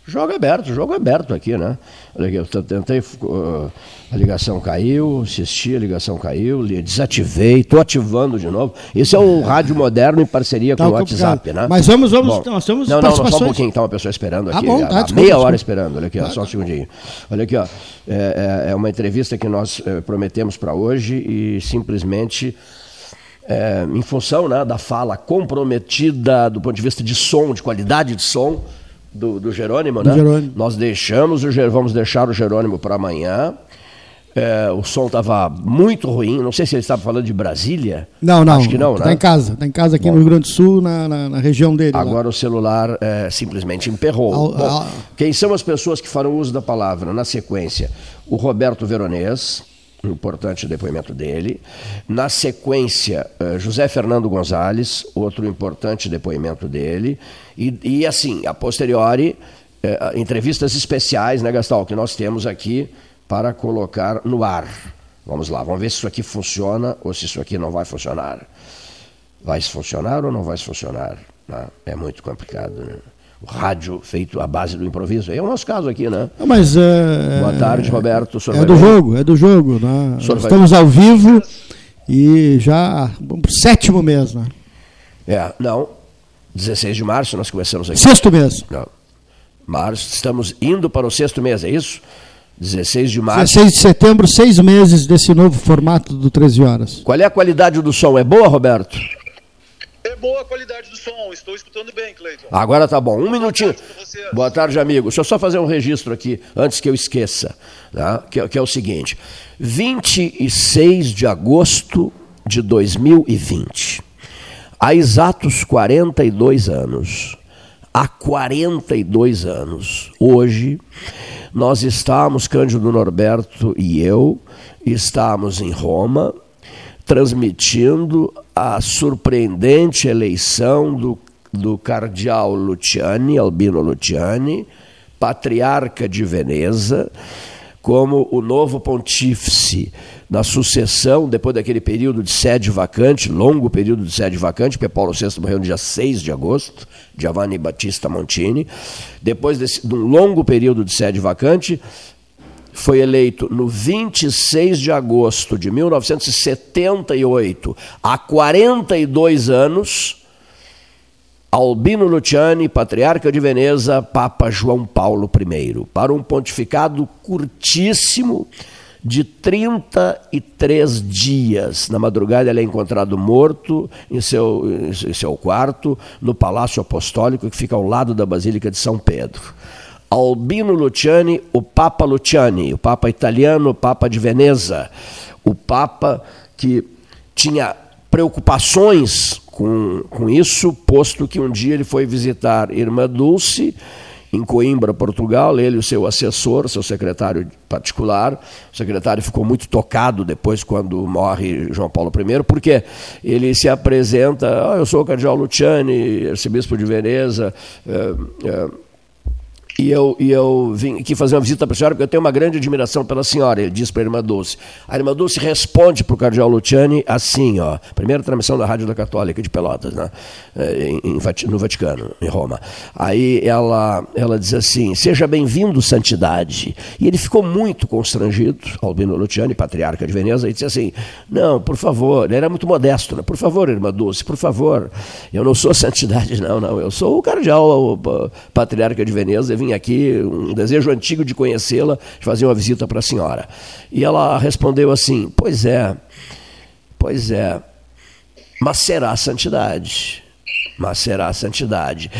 Jogo aberto, jogo aberto aqui, né? Olha aqui, eu tentei, uh, a ligação caiu, assisti, a ligação caiu, desativei, estou ativando de novo. Esse é um rádio moderno em parceria tá com o WhatsApp, né? Mas vamos, vamos, Bom, nós temos Não, não, só um pouquinho, está uma pessoa esperando aqui, ah, bom, tá, desculpa, meia hora esperando, olha aqui, ó, só um segundinho. Olha aqui, ó, é, é, é uma entrevista que nós é, prometemos para hoje e simplesmente... É, em função né, da fala comprometida do ponto de vista de som, de qualidade de som, do, do Jerônimo, do né? Jerônimo. Nós deixamos o vamos deixar o Jerônimo para amanhã. É, o som estava muito ruim. Não sei se ele estava falando de Brasília. Não, não. Acho que não, Está né? em casa. Está em casa aqui Bom, no Rio Grande do Sul, na, na, na região dele. Agora lá. o celular é, simplesmente emperrou. Ao, Bom, ao... Quem são as pessoas que farão uso da palavra na sequência? O Roberto Veronês, importante depoimento dele. Na sequência, é, José Fernando Gonzalez, outro importante depoimento dele. E, e assim, a posteriori, é, entrevistas especiais, né, Gastal, que nós temos aqui para colocar no ar. Vamos lá, vamos ver se isso aqui funciona ou se isso aqui não vai funcionar. Vai funcionar ou não vai funcionar? Né? É muito complicado, né? O rádio feito à base do improviso. É o nosso caso aqui, né? Mas é... Boa tarde, Roberto. É do jogo, é do jogo. Né? Estamos ao vivo e já vamos para o sétimo mês, né? É, não, 16 de março nós começamos aqui. Sexto mês. Não. Março, estamos indo para o sexto mês, é isso? 16 de março. 16 de setembro, seis meses desse novo formato do 13 horas. Qual é a qualidade do som? É boa, Roberto? É boa a qualidade do som, estou escutando bem, Cleiton. Agora tá bom, um boa minutinho. Tarde boa tarde, amigo. Deixa eu só fazer um registro aqui, antes que eu esqueça, tá? que, que é o seguinte: 26 de agosto de 2020 há exatos 42 anos, há 42 anos, hoje, nós estamos, Cândido Norberto e eu, estamos em Roma, transmitindo a surpreendente eleição do, do cardeal Luciani, Albino Luciani, patriarca de Veneza, como o novo pontífice na sucessão, depois daquele período de sede vacante, longo período de sede vacante, porque Paulo VI morreu no dia 6 de agosto, Giovanni Battista Montini, depois desse, de um longo período de sede vacante, foi eleito no 26 de agosto de 1978, há 42 anos, Albino Luciani, patriarca de Veneza, Papa João Paulo I, para um pontificado curtíssimo de 33 dias. Na madrugada ele é encontrado morto em seu, em seu quarto, no Palácio Apostólico, que fica ao lado da Basílica de São Pedro. Albino Luciani, o Papa Luciani, o Papa italiano, o Papa de Veneza, o Papa que tinha preocupações com, com isso, posto que um dia ele foi visitar Irmã Dulce em Coimbra, Portugal, ele e o seu assessor, seu secretário particular. O secretário ficou muito tocado depois quando morre João Paulo I, porque ele se apresenta, oh, eu sou o cardeal Luciani, arcebispo de Veneza, é, é, e eu, e eu vim aqui fazer uma visita para a senhora, porque eu tenho uma grande admiração pela senhora, ele diz para a irmã Dulce. A irmã Dulce responde para o cardeal Luciani assim, ó, primeira transmissão da Rádio da Católica de Pelotas, né, é, em, em, no Vaticano, em Roma. Aí ela, ela diz assim, seja bem-vindo, santidade. E ele ficou muito constrangido, Albino Luciani, patriarca de Veneza, e disse assim, não, por favor, ele era muito modesto, né? por favor, irmã Dulce, por favor, eu não sou santidade, não, não, eu sou o cardeal o, patriarca de Veneza, vim aqui, um desejo antigo de conhecê-la, de fazer uma visita para a senhora. E ela respondeu assim: Pois é, pois é, mas será santidade. Mas será santidade.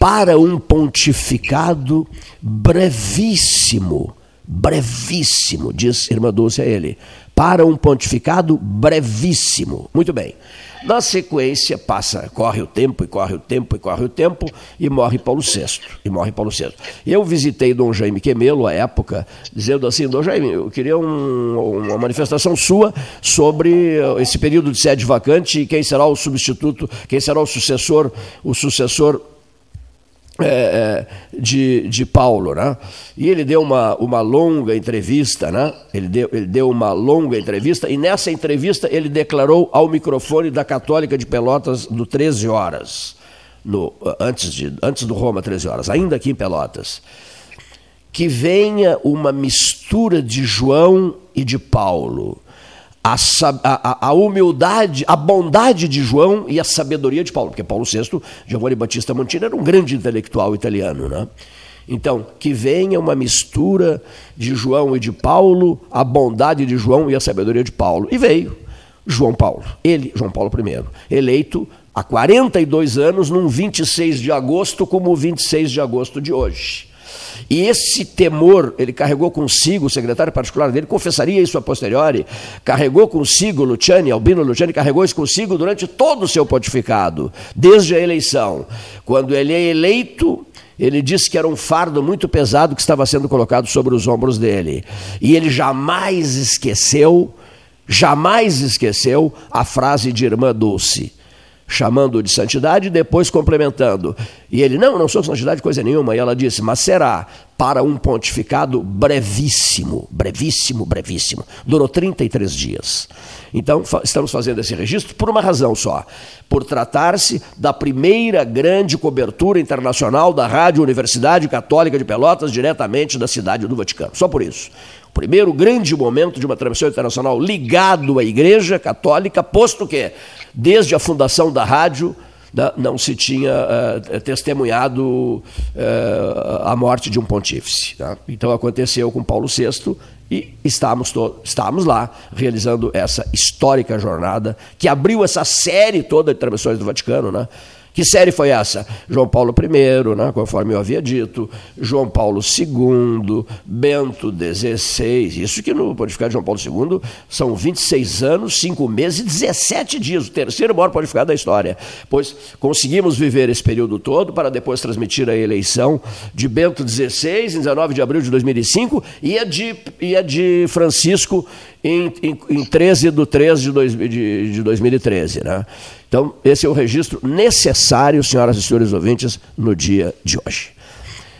Para um pontificado brevíssimo, brevíssimo, diz irmã Dulce a ele. Para um pontificado brevíssimo. Muito bem. Na sequência, passa, corre o tempo, e corre o tempo, e corre o tempo, e morre Paulo VI. E morre Paulo VI. Eu visitei Dom Jaime Quemelo, à época, dizendo assim, Dom Jaime, eu queria um, uma manifestação sua sobre esse período de sede vacante e quem será o substituto, quem será o sucessor, o sucessor é, é, de, de Paulo, né? E ele deu uma, uma longa entrevista, né? Ele deu, ele deu uma longa entrevista e nessa entrevista ele declarou ao microfone da Católica de Pelotas do 13 horas, no, antes, de, antes do Roma 13 horas, ainda aqui em Pelotas, que venha uma mistura de João e de Paulo a, a, a, humildade, a bondade de João e a sabedoria de Paulo, porque Paulo VI, Giovanni Battista Montini, era um grande intelectual italiano. Né? Então, que venha uma mistura de João e de Paulo, a bondade de João e a sabedoria de Paulo. E veio João Paulo, ele, João Paulo I, eleito há 42 anos, num 26 de agosto, como o 26 de agosto de hoje. E esse temor, ele carregou consigo, o secretário particular dele confessaria isso a posteriori, carregou consigo, Luciani, Albino Luciani, carregou isso consigo durante todo o seu pontificado, desde a eleição. Quando ele é eleito, ele disse que era um fardo muito pesado que estava sendo colocado sobre os ombros dele. E ele jamais esqueceu, jamais esqueceu a frase de irmã Dulce chamando de santidade e depois complementando. E ele, não, não sou santidade coisa nenhuma. E ela disse, mas será para um pontificado brevíssimo, brevíssimo, brevíssimo. Durou 33 dias. Então, estamos fazendo esse registro por uma razão só: por tratar-se da primeira grande cobertura internacional da Rádio Universidade Católica de Pelotas, diretamente da cidade do Vaticano. Só por isso. O primeiro grande momento de uma transmissão internacional ligado à Igreja Católica, posto que Desde a fundação da rádio, né, não se tinha uh, testemunhado uh, a morte de um pontífice. Tá? Então aconteceu com Paulo VI e estamos, estamos lá realizando essa histórica jornada que abriu essa série toda de transmissões do Vaticano, né? Que série foi essa? João Paulo I, né, conforme eu havia dito, João Paulo II, Bento XVI, isso que no pontificado de João Paulo II são 26 anos, 5 meses e 17 dias, o terceiro maior pontificado da história. Pois conseguimos viver esse período todo para depois transmitir a eleição de Bento XVI, em 19 de abril de 2005, e a de, e a de Francisco em, em, em 13 de 13 de, dois, de, de 2013. Né? Então, esse é o registro necessário, senhoras e senhores ouvintes, no dia de hoje.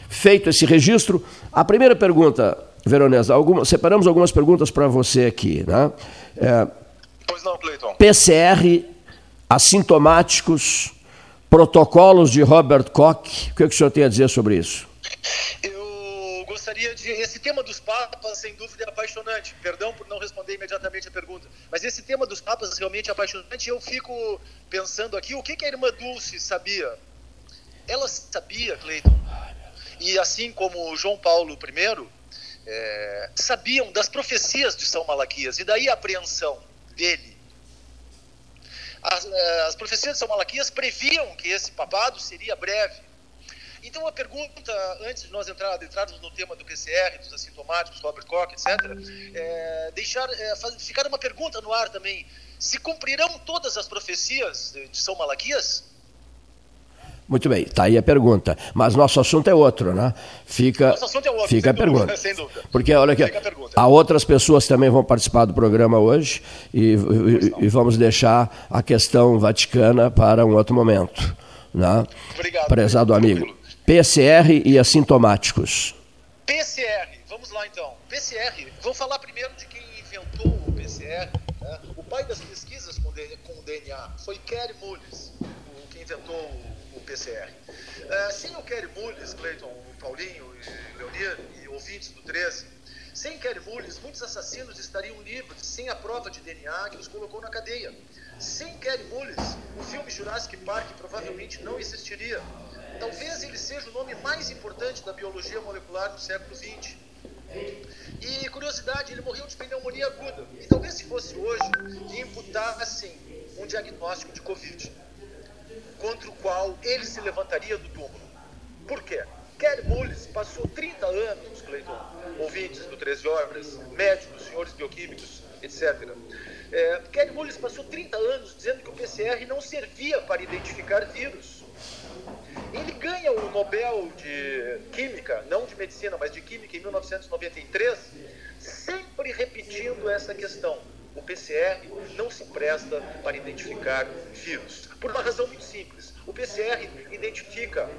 Feito esse registro, a primeira pergunta, Veronesa, alguma, separamos algumas perguntas para você aqui. Né? É, pois não, Cleiton. PCR, assintomáticos, protocolos de Robert Koch, o que, é que o senhor tem a dizer sobre isso? Eu gostaria de. Esse tema dos papas, sem dúvida, é apaixonante. Perdão por não responder imediatamente a pergunta. Mas esse tema dos papas realmente é apaixonante. Eu fico pensando aqui: o que, que a irmã Dulce sabia? Ela sabia, Cleiton, e assim como João Paulo I, é, sabiam das profecias de São Malaquias, e daí a apreensão dele. As, é, as profecias de São Malaquias previam que esse papado seria breve então, a pergunta, antes de nós entrar, entrarmos no tema do PCR, dos assintomáticos, Robert Koch, etc., é, deixar, é, ficar uma pergunta no ar também. Se cumprirão todas as profecias de São Malaquias? Muito bem, está aí a pergunta. Mas nosso assunto é outro, né? Fica, nosso assunto é outro, fica a pergunta. Dúvida, sem dúvida. Porque, olha aqui, há outras pessoas que também vão participar do programa hoje e, e, e vamos deixar a questão vaticana para um outro momento. Né? Obrigado. Prezado amigo. PCR e assintomáticos. PCR, vamos lá então. PCR, vou falar primeiro de quem inventou o PCR. Né? O pai das pesquisas com, com DNA foi Kerry Mullis, o que inventou o, o PCR. Uh, sem o Kerry Mullis, Cleiton, o Paulinho e Leonir e ouvintes do 13, sem Kerry Mullis, muitos assassinos estariam livres sem a prova de DNA que os colocou na cadeia. Sem Kerry Mullis, o filme Jurassic Park provavelmente não existiria. Talvez ele seja o nome mais importante da biologia molecular do século XX. E curiosidade, ele morreu de pneumonia aguda. E talvez se fosse hoje, imputassem um diagnóstico de Covid, contra o qual ele se levantaria do túmulo. Por quê? Kerry Mullis passou 30 anos, Cleiton, ouvintes do 13 Horas, médicos, senhores bioquímicos, etc. É, Mullis passou 30 anos dizendo que o PCR não servia para identificar vírus. Ele ganha o Nobel de Química, não de Medicina, mas de Química em 1993, sempre repetindo essa questão. O PCR não se presta para identificar vírus. Por uma razão muito simples. O PCR identifica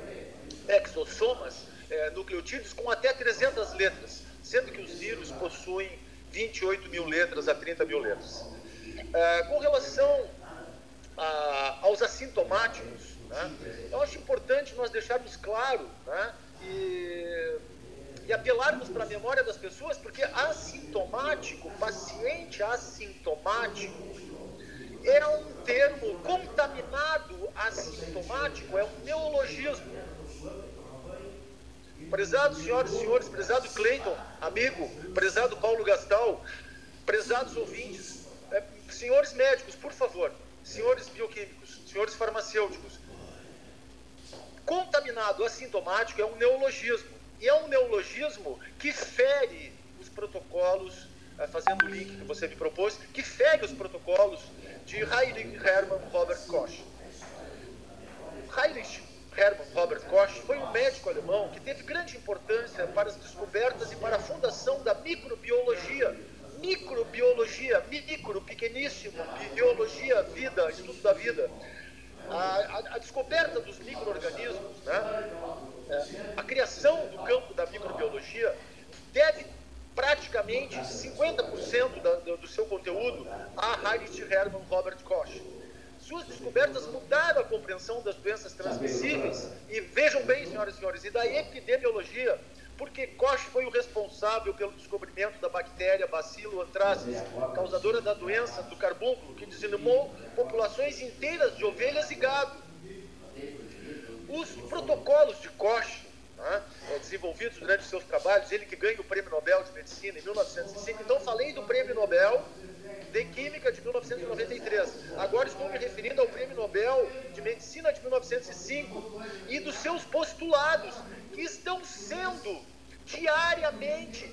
exossomas, é, nucleotídeos, com até 300 letras, sendo que os vírus possuem 28 mil letras a 30 mil letras. É, com relação a, aos assintomáticos, né, eu acho importante nós deixarmos claro né, e, e apelarmos para a memória das pessoas, porque assintomático, paciente assintomático, é um termo contaminado assintomático, é um neologismo. Prezados senhoras e senhores, prezado Cleiton, amigo, prezado Paulo Gastal, prezados ouvintes, senhores médicos, por favor, senhores bioquímicos, senhores farmacêuticos, contaminado assintomático é um neologismo. E é um neologismo que fere os protocolos, é, fazendo o link que você me propôs, que fere os protocolos de Heinrich Hermann Robert Koch. Heinrich Hermann Robert Koch foi um médico alemão que teve grande importância para as descobertas e para a fundação da microbiologia. Microbiologia, micro, pequeníssimo, biologia, vida, estudo da vida. A, a, a descoberta dos micro-organismos, né? É, a criação do campo da microbiologia deve praticamente 50% da, do, do seu conteúdo a Heinrich Hermann Robert Koch suas descobertas mudaram a compreensão das doenças transmissíveis. E vejam bem, senhoras e senhores, e da epidemiologia, porque Koch foi o responsável pelo descobrimento da bactéria Bacilo anthracis, causadora da doença do carbúnculo, que dizimou populações inteiras de ovelhas e gado. Os protocolos de Koch, né, desenvolvidos durante seus trabalhos, ele que ganha o Prêmio Nobel de Medicina em 1905, então falei do Prêmio Nobel de Química de 1993. Agora estou me referindo ao Prêmio Nobel de Medicina de 1905 e dos seus postulados, que estão sendo diariamente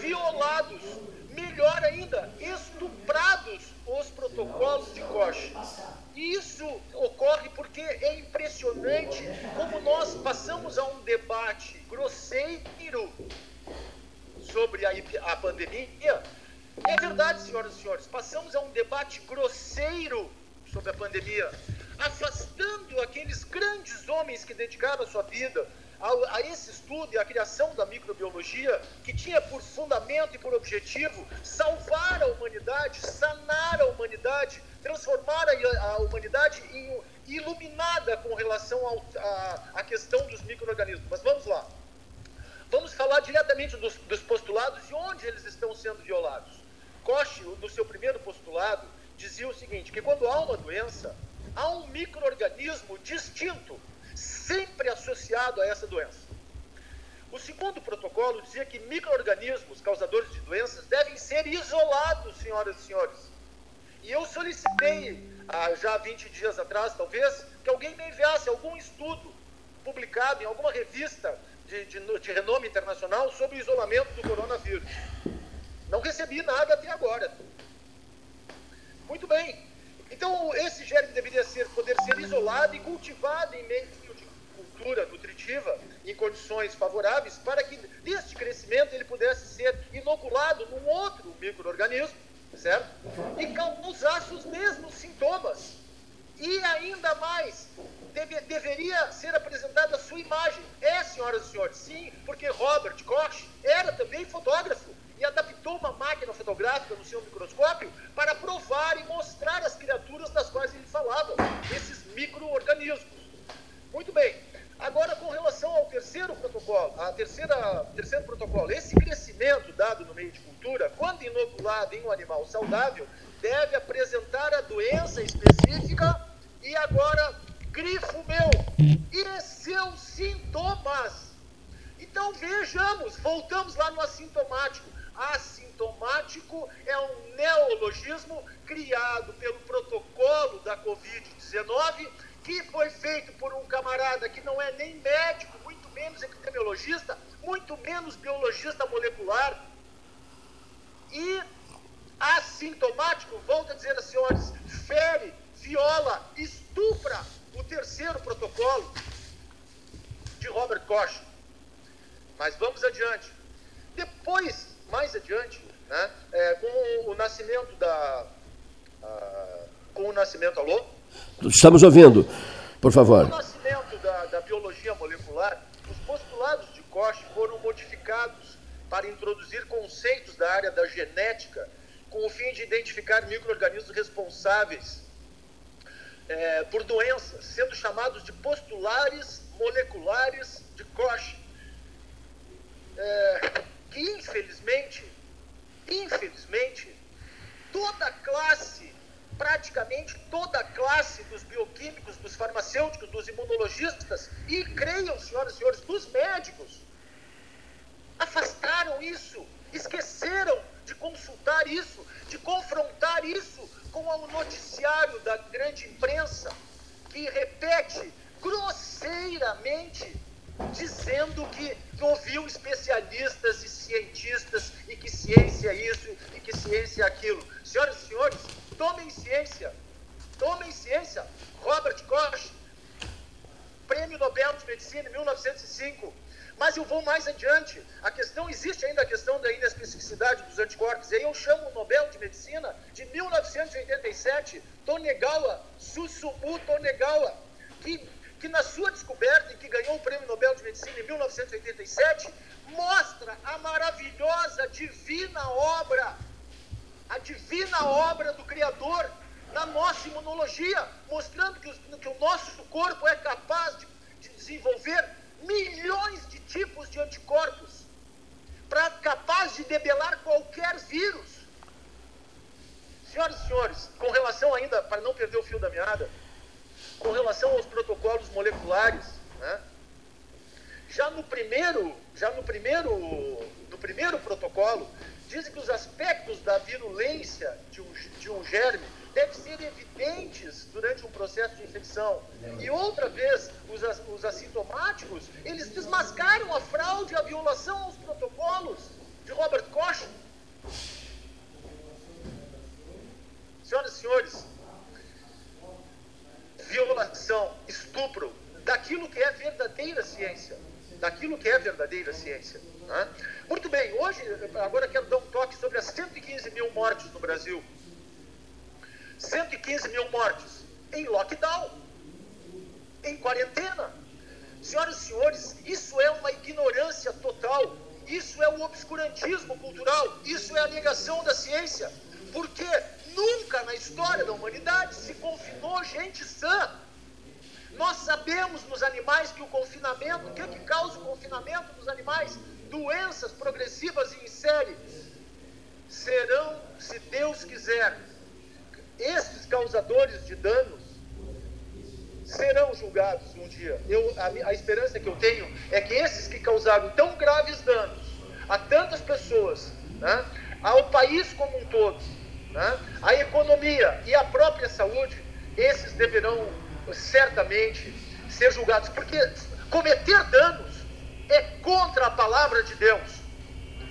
violados, melhor ainda, estuprados os protocolos de Koch. Isso ocorre porque é impressionante como nós passamos a um debate grosseiro sobre a, a pandemia é verdade, senhoras e senhores, passamos a um debate grosseiro sobre a pandemia, afastando aqueles grandes homens que dedicaram a sua vida a, a, esse estudo e a criação da microbiologia, que tinha por fundamento e por objetivo salvar a humanidade, sanar a humanidade, transformar a, a humanidade em iluminada com relação à questão dos micro-organismos. Mas vamos lá. Vamos falar diretamente dos, dos postulados e onde eles estão sendo violados. Koch, no seu primeiro postulado, dizia o seguinte, que quando há uma doença, há um microorganismo distinto, sempre associado a essa doença. O segundo protocolo dizia que microorganismos causadores de doenças devem ser isolados, senhoras e senhores. E eu solicitei, ah, já 20 dias atrás, talvez, que alguém me enviasse algum estudo publicado em alguma revista de, de, de renome internacional sobre o isolamento do coronavírus. Não recebi nada até agora. Muito bem. Então, esse germe deveria ser, poder ser isolado e cultivado em meio cultura nutritiva, em condições favoráveis, para que deste crescimento ele pudesse ser inoculado num outro microorganismo, certo? E causasse os mesmos sintomas. E ainda mais, deve, deveria ser apresentada a sua imagem. É senhoras e senhores, sim, porque Robert Koch era também fotógrafo e adaptou uma máquina fotográfica no seu microscópio para provar e mostrar as criaturas das quais ele falava, esses micro-organismos. Muito bem. Agora, com relação ao terceiro protocolo, a terceira, terceiro protocolo, esse crescimento dado no meio de cultura, quando inoculado em um animal saudável, deve apresentar a doença específica e agora, grifo meu, e seus sintomas. Então vejamos, voltamos lá no assintomático. Assintomático é um neologismo criado pelo protocolo da Covid-19 que foi feito por um camarada que não é nem médico, muito menos epidemiologista, muito menos biologista molecular. E assintomático, volto a dizer a senhores, fere, viola, estupra o terceiro protocolo de Robert Koch. Mas vamos adiante. Depois, mais adiante, né, é, com o nascimento da. Uh, com o nascimento, alô? Estamos ouvindo, por favor. Com o nascimento da, da biologia molecular, os postulados de Koch foram modificados para introduzir conceitos da área da genética com o fim de identificar micro-organismos responsáveis é, por doenças, sendo chamados de postulares moleculares de Koch, é, que infelizmente, infelizmente, toda classe praticamente toda a classe dos bioquímicos, dos farmacêuticos, dos imunologistas e, creiam, senhoras e senhores, dos médicos, afastaram isso, esqueceram de consultar isso, de confrontar isso com o noticiário da grande imprensa, que repete grosseiramente dizendo que ouviu especialistas e cientistas e que ciência é isso e que ciência é aquilo. Senhoras e senhores, Tomem ciência. Tomem ciência. Robert Koch, Prêmio Nobel de Medicina em 1905. Mas eu vou mais adiante. A questão, existe ainda a questão da inespecificidade dos anticorpos. E aí eu chamo o Nobel de Medicina de 1987, Tonegawa, Susumu Tonegawa, que, que na sua descoberta, e que ganhou o Prêmio Nobel de Medicina em 1987, mostra a maravilhosa, divina obra a divina obra do Criador na nossa imunologia, mostrando que, os, que o nosso corpo é capaz de, de desenvolver milhões de tipos de anticorpos, para capaz de debelar qualquer vírus. Senhoras e senhores, com relação ainda, para não perder o fio da meada, com relação aos protocolos moleculares, né, já no primeiro, já no primeiro, no primeiro protocolo, dizem que os aspectos da virulência de um, de um germe devem ser evidentes durante um processo de infecção. E outra vez, os, os assintomáticos, eles desmascaram a fraude, a violação aos protocolos de Robert Koch. Senhoras e senhores, violação, estupro daquilo que é verdadeira ciência. Daquilo que é verdadeira ciência. Né? Muito bem, hoje, agora quero dar um toque sobre as 115 mil mortes no Brasil. 115 mil mortes em lockdown, em quarentena. Senhoras e senhores, isso é uma ignorância total, isso é um obscurantismo cultural, isso é a negação da ciência, porque nunca na história da humanidade se confinou gente sã. Nós sabemos nos animais que o confinamento, o que, é que causa o confinamento dos animais? Doenças progressivas e em série serão, se Deus quiser, estes causadores de danos serão julgados um dia. Eu, a, a, esperança que eu tenho é que esses que causaram tão graves danos a tantas pessoas, né, ao país como um todo, né, à economia e à própria saúde, esses deverão certamente ser julgados, porque cometer danos é contra a palavra de Deus,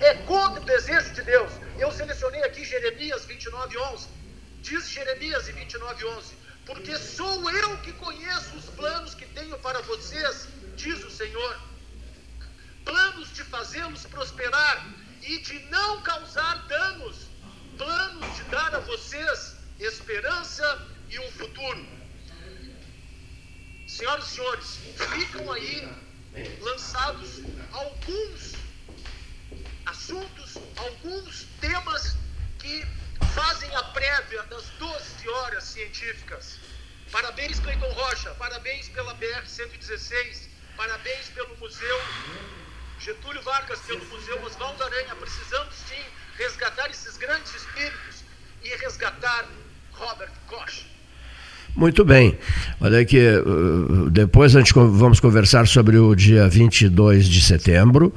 é contra o desejo de Deus. Eu selecionei aqui Jeremias 29, 11. Diz Jeremias em 29, 11: Porque sou eu que conheço os planos que tenho para vocês, diz o Senhor. Planos de fazê-los prosperar e de não causar danos, planos de dar a vocês esperança e um futuro. Senhoras e senhores, ficam aí lançados alguns assuntos, alguns temas que fazem a prévia das 12 horas científicas. Parabéns, Cleiton Rocha, parabéns pela BR-116, parabéns pelo Museu Getúlio Vargas, pelo Museu Oswaldo Aranha. Precisamos sim resgatar esses grandes espíritos e resgatar Robert Koch. Muito bem. Olha aqui, uh, depois a gente vamos conversar sobre o dia 22 de setembro,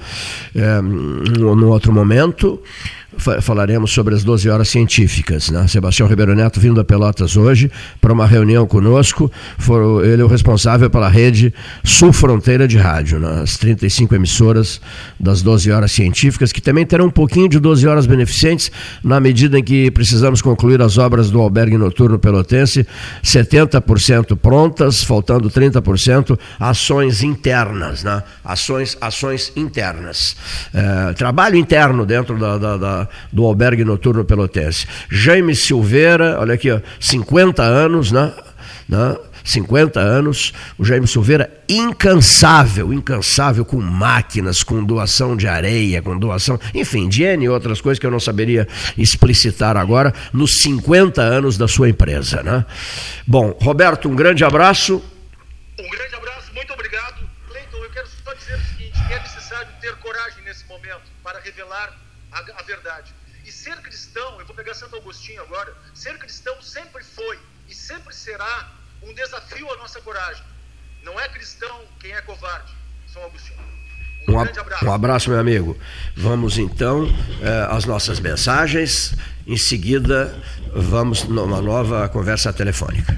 é, num outro momento falaremos sobre as 12 horas científicas. Né? Sebastião Ribeiro Neto vindo a Pelotas hoje para uma reunião conosco. For, ele é o responsável pela rede Sul Fronteira de Rádio, né? as 35 emissoras das 12 horas científicas, que também terão um pouquinho de 12 horas beneficentes na medida em que precisamos concluir as obras do albergue noturno pelotense, 70% prontas, faltando 30% ações internas, né? ações, ações internas. É, trabalho interno dentro da, da, da do albergue noturno pelotense. Jaime Silveira, olha aqui, ó, 50 anos, né? né? 50 anos, o Jaime Silveira incansável, incansável com máquinas, com doação de areia, com doação, enfim, de N e outras coisas que eu não saberia explicitar agora, nos 50 anos da sua empresa. Né? Bom, Roberto, um grande abraço. Um grande abraço, muito obrigado. Cleiton, eu quero só dizer o seguinte, é necessário ter coragem nesse momento para revelar a, a verdade. E ser cristão, eu vou pegar Santo Agostinho agora, ser cristão sempre foi e sempre será um desafio à nossa coragem. Não é cristão quem é covarde, São Agostinho. Um, um grande abraço. Um abraço, meu amigo. Vamos então eh, às nossas mensagens. Em seguida, vamos numa nova conversa telefônica.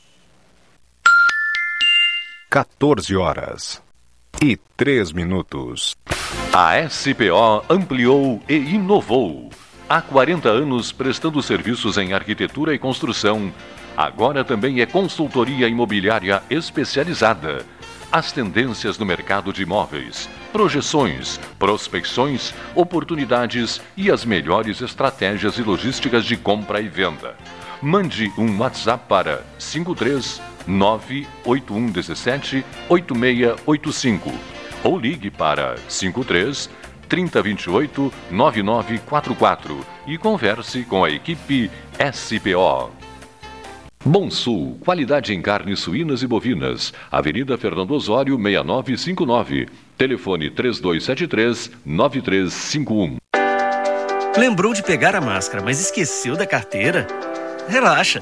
14 horas e 3 minutos. A SPO ampliou e inovou. Há 40 anos prestando serviços em arquitetura e construção. Agora também é consultoria imobiliária especializada. As tendências no mercado de imóveis, projeções, prospecções, oportunidades e as melhores estratégias e logísticas de compra e venda. Mande um WhatsApp para 53 98117 8685 ou ligue para 53 3028 9944 e converse com a equipe SPO. Bom Sul, qualidade em carnes suínas e bovinas. Avenida Fernando Osório, 6959. Telefone 3273 9351. Lembrou de pegar a máscara, mas esqueceu da carteira? Relaxa.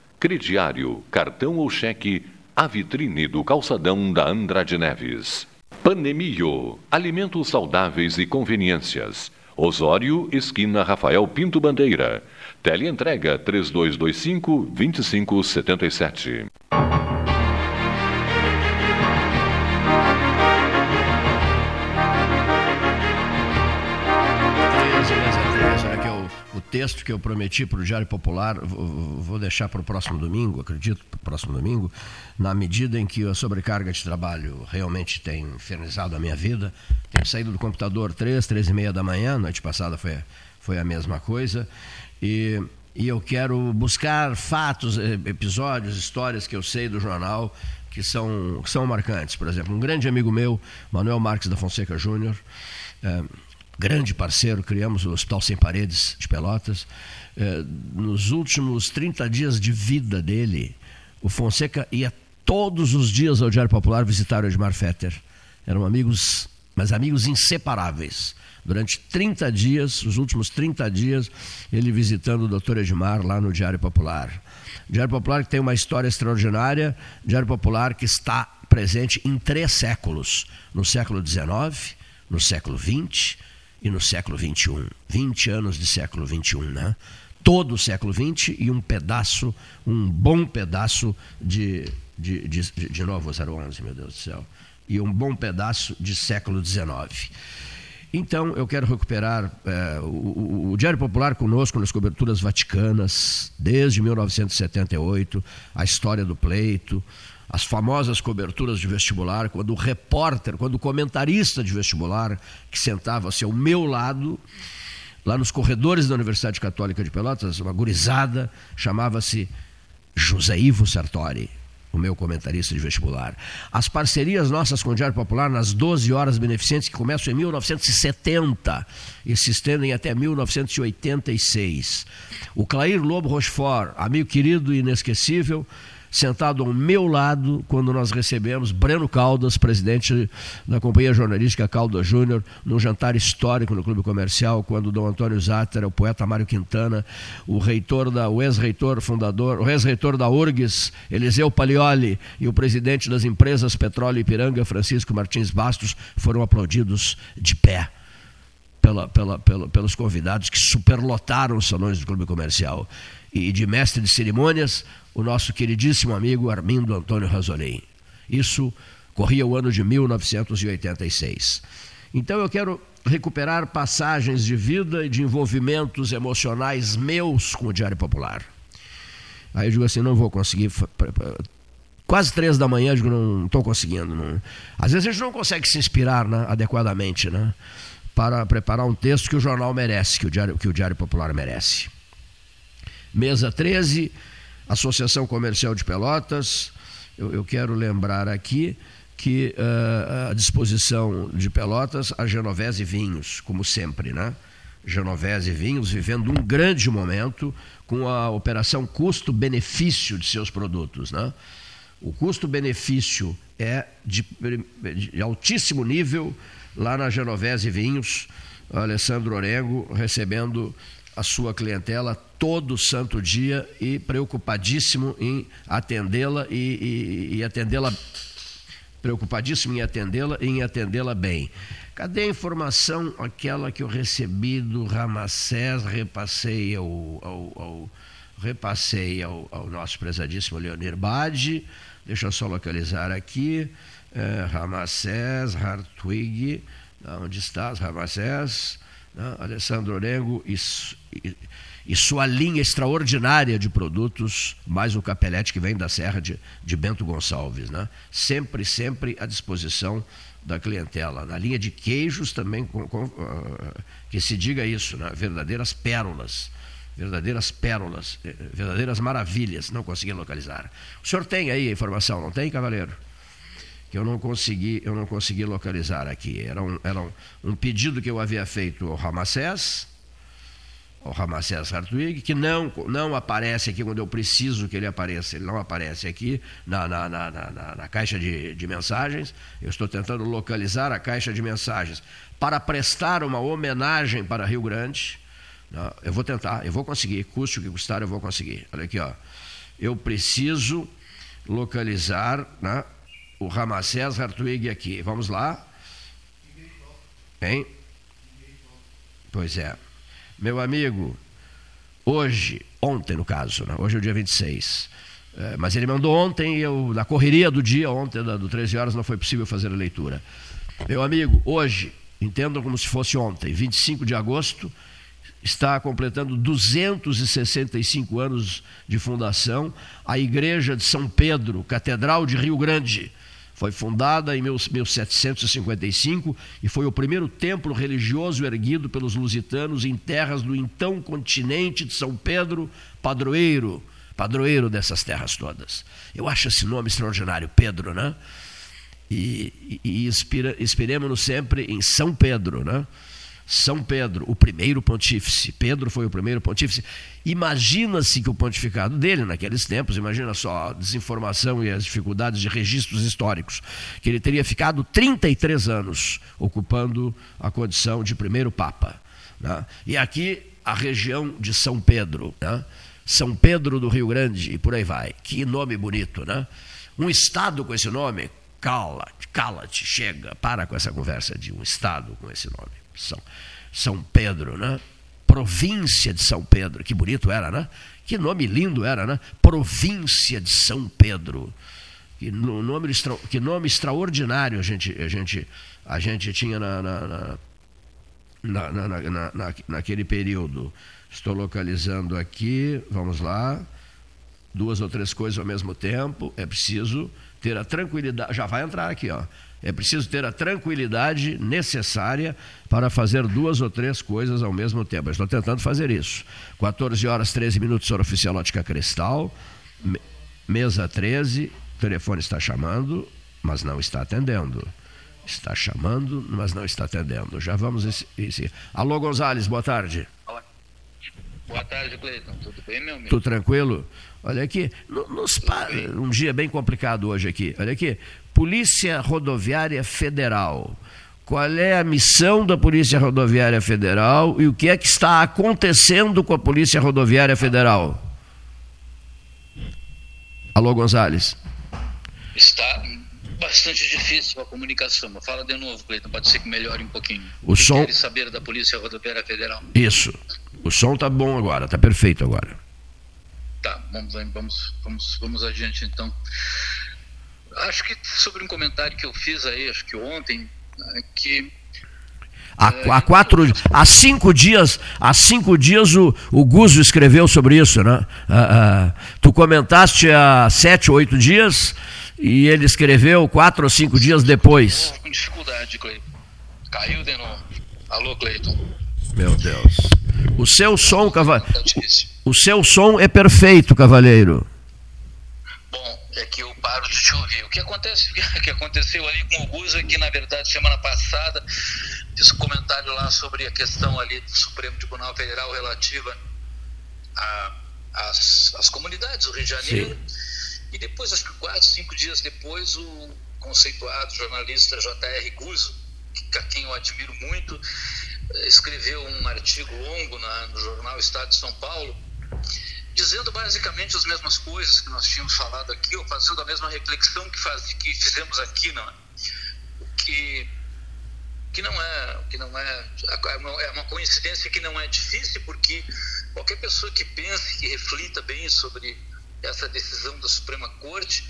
crediário, cartão ou cheque, a vitrine do calçadão da Andrade Neves. Panemio, alimentos saudáveis e conveniências. Osório, esquina Rafael Pinto Bandeira. Teleentrega 3225 2577. Texto que eu prometi para o Diário Popular, vou deixar para o próximo domingo, acredito, para o próximo domingo, na medida em que a sobrecarga de trabalho realmente tem infernizado a minha vida. Tenho saído do computador três, três e meia da manhã, noite passada foi, foi a mesma coisa, e, e eu quero buscar fatos, episódios, histórias que eu sei do jornal que são, que são marcantes. Por exemplo, um grande amigo meu, Manuel Marques da Fonseca Júnior, é, grande parceiro, criamos o Hospital Sem Paredes de Pelotas. É, nos últimos 30 dias de vida dele, o Fonseca ia todos os dias ao Diário Popular visitar o Edmar Fetter. Eram amigos, mas amigos inseparáveis. Durante 30 dias, os últimos 30 dias, ele visitando o doutor Edmar lá no Diário Popular. Diário Popular que tem uma história extraordinária, Diário Popular que está presente em três séculos: no século XIX, no século XX e no século XXI. 20 anos de século XXI, né? Todo o século XX e um pedaço, um bom pedaço de, de, de, de novo 011, meu Deus do céu, e um bom pedaço de século XIX. Então, eu quero recuperar é, o, o, Diário Popular conosco nas coberturas vaticanas, desde 1978, a história do pleito, as famosas coberturas de vestibular, quando o repórter, quando o comentarista de vestibular, que sentava-se ao meu lado, lá nos corredores da Universidade Católica de Pelotas, uma gurizada, chamava-se José Ivo Sartori, o meu comentarista de vestibular. As parcerias nossas com o Diário Popular nas 12 horas beneficentes que começam em 1970 e se estendem até 1986. O Clair Lobo Rochefort, amigo querido e inesquecível, sentado ao meu lado quando nós recebemos Breno Caldas, presidente da Companhia Jornalística Caldas Júnior, num jantar histórico no Clube Comercial, quando Dom Antônio Zatter, o poeta Mário Quintana, o reitor da, o ex-reitor fundador, o ex-reitor da URGS, Eliseu Palioli, e o presidente das empresas Petróleo Ipiranga, Francisco Martins Bastos, foram aplaudidos de pé. Pela, pela, pela, pelos convidados que superlotaram os salões do Clube Comercial. E de mestre de cerimônias, o nosso queridíssimo amigo Armindo Antônio Razolim. Isso corria o ano de 1986. Então eu quero recuperar passagens de vida e de envolvimentos emocionais meus com o Diário Popular. Aí eu digo assim, não vou conseguir. Quase três da manhã, eu digo, não estou conseguindo. Não. Às vezes a gente não consegue se inspirar né, adequadamente né, para preparar um texto que o jornal merece, que o Diário, que o Diário Popular merece. Mesa 13, Associação Comercial de Pelotas. Eu, eu quero lembrar aqui que uh, a disposição de Pelotas, a Genovese Vinhos, como sempre, né? Genovese Vinhos vivendo um grande momento com a operação custo-benefício de seus produtos, né? O custo-benefício é de, de, altíssimo nível lá na Genovese Vinhos, Alessandro Orengo recebendo a sua clientela todo santo dia e preocupadíssimo em atendê-la e, e, e atendê-la preocupadíssimo em atendê-la e em atendê-la bem. Cadê a informação aquela que eu recebi do Ramacés, repassei ao, ao, ao repassei ao, ao nosso prezadíssimo Leonir Badi. Deixa eu só localizar aqui. É, Ramacés, Hartwig, onde está Ramacés? Né? Alessandro Orengo e, e, e, sua linha extraordinária de produtos, mais o capelete que vem da Serra de, de Bento Gonçalves. Né? Sempre, sempre à disposição da clientela. Na linha de queijos também, com, com, uh, que se diga isso, né? verdadeiras pérolas. Verdadeiras pérolas, eh, verdadeiras maravilhas, não consegui localizar. O senhor tem aí a informação, não tem, cavaleiro? que eu não consegui, eu não consegui localizar aqui. Era um, era um, um pedido que eu havia feito ao Ramacés, ao Ramacés Hartwig, que não, não aparece aqui quando eu preciso que ele apareça, ele não aparece aqui na, na, na, na, na caixa de, de mensagens. Eu estou tentando localizar a caixa de mensagens para prestar uma homenagem para Rio Grande. Eu vou tentar, eu vou conseguir, custe o que custar, eu vou conseguir. Olha aqui, ó. Eu preciso localizar né, o Ramacés Hartwig aqui. Vamos lá. Hein? Pois é. Meu amigo, hoje, ontem no caso, né? hoje é o dia 26. É, mas ele mandou ontem, eu, na correria do dia, ontem, do 13 horas, não foi possível fazer a leitura. Meu amigo, hoje, entendam como se fosse ontem, 25 de agosto, está completando 265 anos de fundação a Igreja de São Pedro, Catedral de Rio Grande foi fundada em 1755 e foi o primeiro templo religioso erguido pelos lusitanos em terras do então continente de São Pedro, padroeiro, padroeiro dessas terras todas. Eu acho esse nome extraordinário, Pedro, né? E, e, e inspiremos-nos sempre em São Pedro, né? São Pedro, o primeiro pontífice. Pedro foi o primeiro pontífice. Imagina-se que o pontificado dele, naqueles tempos, imagina só a desinformação e as dificuldades de registros históricos, que ele teria ficado 33 anos ocupando a condição de primeiro Papa. Né? E aqui a região de São Pedro, né? São Pedro do Rio Grande, e por aí vai. Que nome bonito, né? Um estado com esse nome, cala-te, cala-te, chega, para com essa conversa de um estado com esse nome. São, São Pedro, né? Província de São Pedro, que bonito era, né? Que nome lindo era, né? Província de São Pedro. Que nome, que nome extraordinário a gente, a gente, a gente tinha na, na, na, na, na, naquele período. Estou localizando aqui, vamos lá, duas ou três coisas ao mesmo tempo. É preciso ter a tranquilidade. Já vai entrar aqui, ó. É preciso ter a tranquilidade necessária para fazer duas ou três coisas ao mesmo tempo. Eu estou tentando fazer isso. 14 horas 13 minutos, hora oficial Ótica Cristal, mesa 13, o telefone está chamando, mas não está atendendo. Está chamando, mas não está atendendo. Já vamos esse. Alô, Gonzales, boa tarde. Boa tarde, Cleiton. Tudo bem, meu amigo? Tudo tranquilo? Olha aqui, nos, um dia bem complicado hoje aqui. Olha aqui, Polícia Rodoviária Federal. Qual é a missão da Polícia Rodoviária Federal e o que é que está acontecendo com a Polícia Rodoviária Federal? Alô, Gonzales. Está bastante difícil a comunicação. Fala de novo, Cleiton, pode ser que melhore um pouquinho. O que som. saber da Polícia Rodoviária Federal. Isso. O som está bom agora, está perfeito agora. Tá, vamos, vamos, vamos, vamos adiante então. Acho que sobre um comentário que eu fiz aí, acho que ontem, né, que Há, há, quatro, há cinco dias, há cinco dias o, o Guzo escreveu sobre isso, né? Ah, ah, tu comentaste há sete ou oito dias e ele escreveu quatro ou cinco dias depois. Com dificuldade, Cleiton. Caiu de novo. Alô, Cleiton. Meu Deus. O seu som, cavaleiro. O seu som é perfeito, cavaleiro. É que eu paro de te ouvir. O que, acontece, o que aconteceu ali com o Guza, é que na verdade semana passada fiz um comentário lá sobre a questão ali do Supremo Tribunal Federal relativa às, às comunidades do Rio de Janeiro. Sim. E depois, acho que quatro, cinco dias depois, o conceituado jornalista J.R. Guzzo, que, a quem eu admiro muito, escreveu um artigo longo na, no jornal Estado de São Paulo, dizendo basicamente as mesmas coisas que nós tínhamos falado aqui, ou fazendo a mesma reflexão que, faz, que fizemos aqui, não é? Que que não é que não é é uma coincidência que não é difícil porque qualquer pessoa que pense que reflita bem sobre essa decisão da Suprema Corte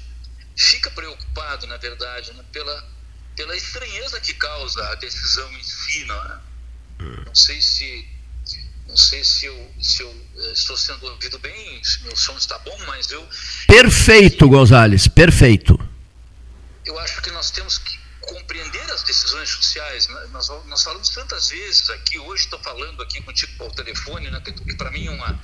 fica preocupado na verdade né, pela pela estranheza que causa a decisão em si não, é? não sei se não sei se eu, se eu eh, estou sendo ouvido bem, se meu som está bom, mas eu. Perfeito, Gonzales, perfeito. Eu acho que nós temos que compreender as decisões judiciais. Né? Nós, nós falamos tantas vezes aqui, hoje estou falando aqui contigo por telefone, né? que para mim é uma,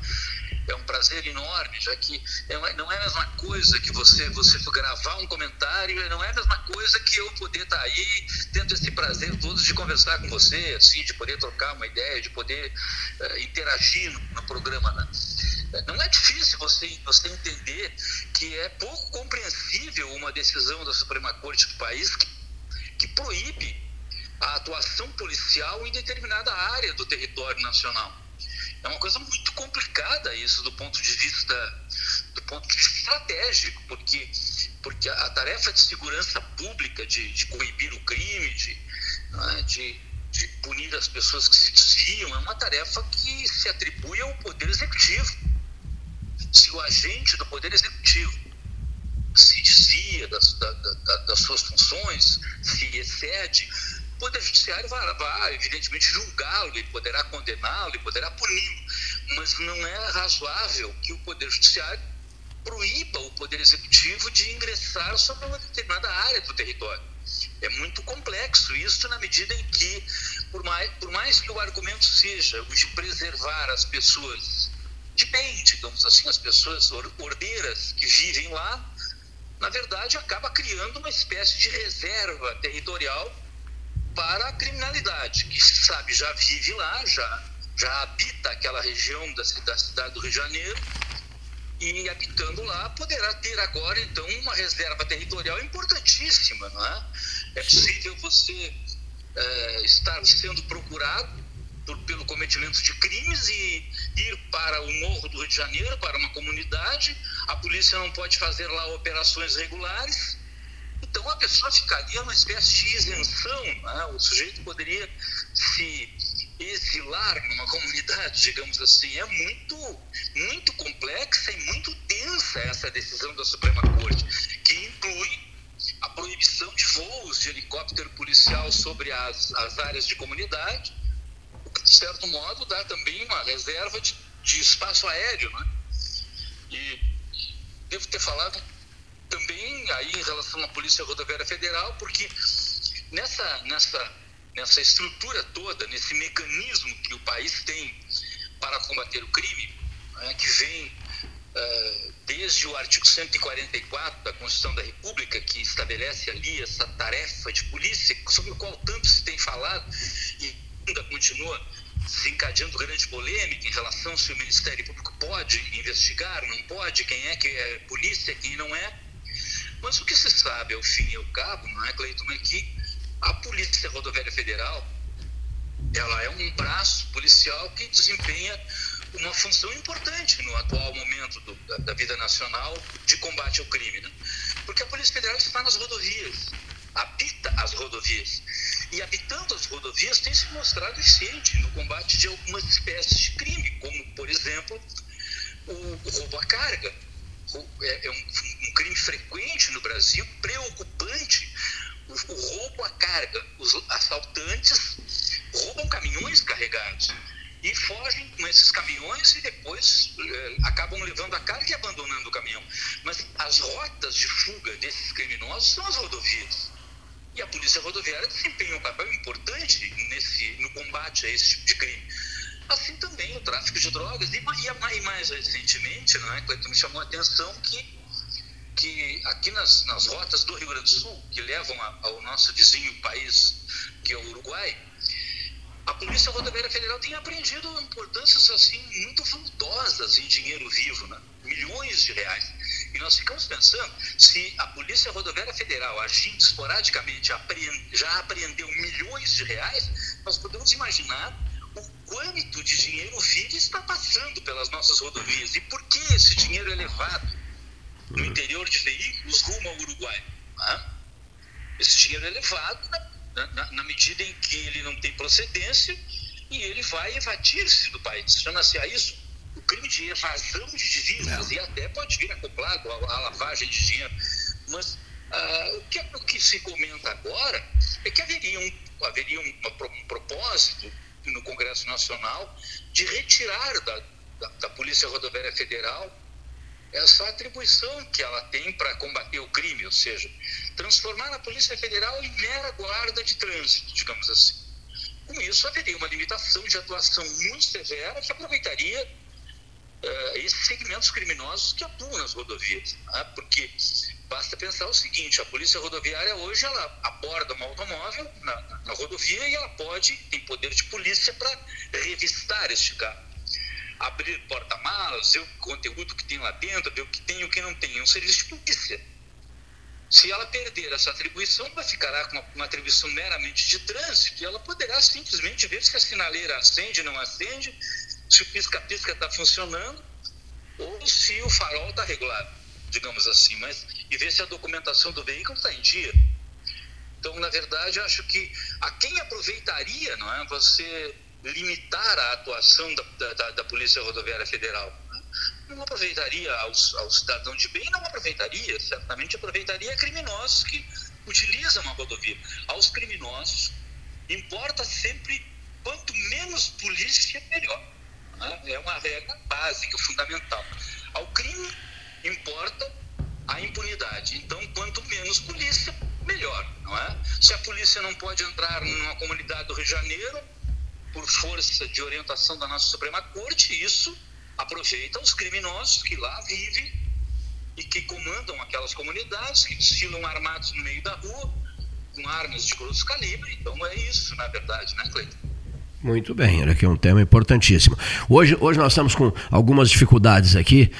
é um prazer enorme, já que é, não é a mesma coisa que você, você gravar um comentário, não é a mesma coisa que eu poder estar tá aí tendo esse prazer todo de conversar com você, assim, de poder trocar uma ideia, de poder uh, interagir no, programa. Né? Não é difícil você, você entender que é pouco compreensível uma decisão da Suprema Corte do país que, que proíbe a atuação policial em determinada área do território nacional. É uma coisa muito complicada isso do ponto de vista do ponto de vista estratégico, porque porque a tarefa de segurança pública, de, de coibir o crime, de, é, de, de punir as pessoas que se desviam, é uma tarefa que se atribui ao poder executivo. Se o agente do poder executivo se desvia das, da, da, das suas funções, se excede, o Poder Judiciário vai, vai evidentemente, julgá-lo, ele poderá condená-lo, ele poderá puni-lo, mas não é razoável que o Poder Judiciário proíba o Poder Executivo de ingressar sobre uma determinada área do território. É muito complexo isso na medida em que, por mais, por mais que o argumento seja o de preservar as pessoas de bem, digamos assim, as pessoas ordeiras que vivem lá, na verdade acaba criando uma espécie de reserva territorial para a criminalidade, que sabe já vive lá, já, já habita aquela região da, da cidade do Rio de Janeiro, e habitando lá poderá ter agora então uma reserva territorial importantíssima, não é? É possível você é, estar sendo procurado por, pelo cometimento de crimes e ir para o morro do Rio de Janeiro, para uma comunidade, a polícia não pode fazer lá operações regulares, então a pessoa ficaria numa espécie de isenção, né? o sujeito poderia se exilar numa comunidade, digamos assim. É muito, muito complexa e muito densa essa decisão da Suprema Corte, que inclui a proibição de voos de helicóptero policial sobre as, as áreas de comunidade, o que, de certo modo, dá também uma reserva de, de espaço aéreo. Né? E devo ter falado também aí em relação à Polícia Rodoviária Federal, porque nessa, nessa, nessa estrutura toda, nesse mecanismo que o país tem para combater o crime, né, que vem uh, desde o artigo 144 da Constituição da República, que estabelece ali essa tarefa de polícia, sobre o qual tanto se tem falado e ainda continua desencadeando grande polêmica em relação se o Ministério Público pode investigar, não pode, quem é que é polícia, quem não é. Mas o que se sabe ao fim e ao cabo, não é, Cleiton, é que a Polícia Rodoviária Federal ela é um braço policial que desempenha uma função importante no atual momento do, da, da, vida nacional de combate ao crime. Né? Porque a Polícia Federal está nas rodovias, habita as rodovias. E habitando as rodovias tem se mostrado eficiente no combate de algumas espécies de crime, como, por exemplo, o, o roubo à carga é, é um, um, crime frequente no Brasil, preocupante, o, o roubo à carga. Os assaltantes roubam caminhões carregados e fogem com esses caminhões e depois eh, acabam levando a carga e abandonando o caminhão. Mas as rotas de fuga desses criminosos são as rodovias. E a polícia rodoviária desempenha um papel importante nesse, no combate a esse tipo de crime. Assim também o tráfico de drogas. E, e mais recentemente, não é, Cleiton, me chamou a atenção que, que aqui nas, nas rotas do Rio Grande do Sul, que levam a, ao nosso vizinho país, que é o Uruguai, a Polícia Rodoviária Federal tem apreendido importâncias assim muito vultosas em dinheiro vivo, né? milhões de reais. E nós ficamos pensando, se a Polícia Rodoviária Federal agindo esporadicamente já apreendeu milhões de reais, nós podemos imaginar quanto de dinheiro vivo está passando pelas nossas rodovias e por que esse dinheiro é levado no interior de veículos rumo ao Uruguai. Né? Esse dinheiro é levado na, na, na medida em que ele não tem procedência e ele vai evadir-se do país. Chama-se a isso o crime de evasão de divisas e até pode vir acoplado à, lavagem de dinheiro. Mas ah, o, que, o que se comenta agora é que haveria um, haveria um, um propósito no Congresso Nacional de retirar da, da, da Polícia Rodoviária Federal essa atribuição que ela tem para combater o crime, ou seja, transformar a Polícia Federal em mera guarda de trânsito, digamos assim. Com isso, haveria uma limitação de atuação muito severa que aproveitaria uh, esses segmentos criminosos que atuam nas rodovias. Né? Porque basta pensar o seguinte: a Polícia Rodoviária hoje ela aborda um automóvel na, na rodovia e ela pode, tem poder de polícia para revistar este carro abrir porta-malas, ver o conteúdo que tem lá dentro, ver o que tem e o que não tem. É um serviço de polícia. Se ela perder essa atribuição, ela ficará com uma, atribuição meramente de trânsito e ela poderá simplesmente ver se a sinaleira acende, não acende, se o pisca-pisca está funcionando ou se o farol está regulado, digamos assim, mas e ver se a documentação do veículo está em dia. Então, na verdade, acho que a quem aproveitaria, não é, você limitar a atuação da, da, da Polícia Rodoviária Federal. Não aproveitaria aos, ao cidadão de bem, não aproveitaria, certamente aproveitaria criminosos que utilizam a rodovia. Aos criminosos, importa sempre quanto menos polícia, melhor. Né? É uma regra básica, fundamental. Ao crime, importa a impunidade. Então, quanto menos polícia, melhor. Não é? Se a polícia não pode entrar numa comunidade do Rio de Janeiro, por força de orientação da nossa Suprema Corte, isso aproveita os criminosos que lá vivem e que comandam aquelas comunidades, que desfilam armados no meio da rua, com armas de grosso calibre. Então é isso, na verdade, né, Cleiton? Muito bem, aqui é um tema importantíssimo. Hoje, hoje nós estamos com algumas dificuldades aqui,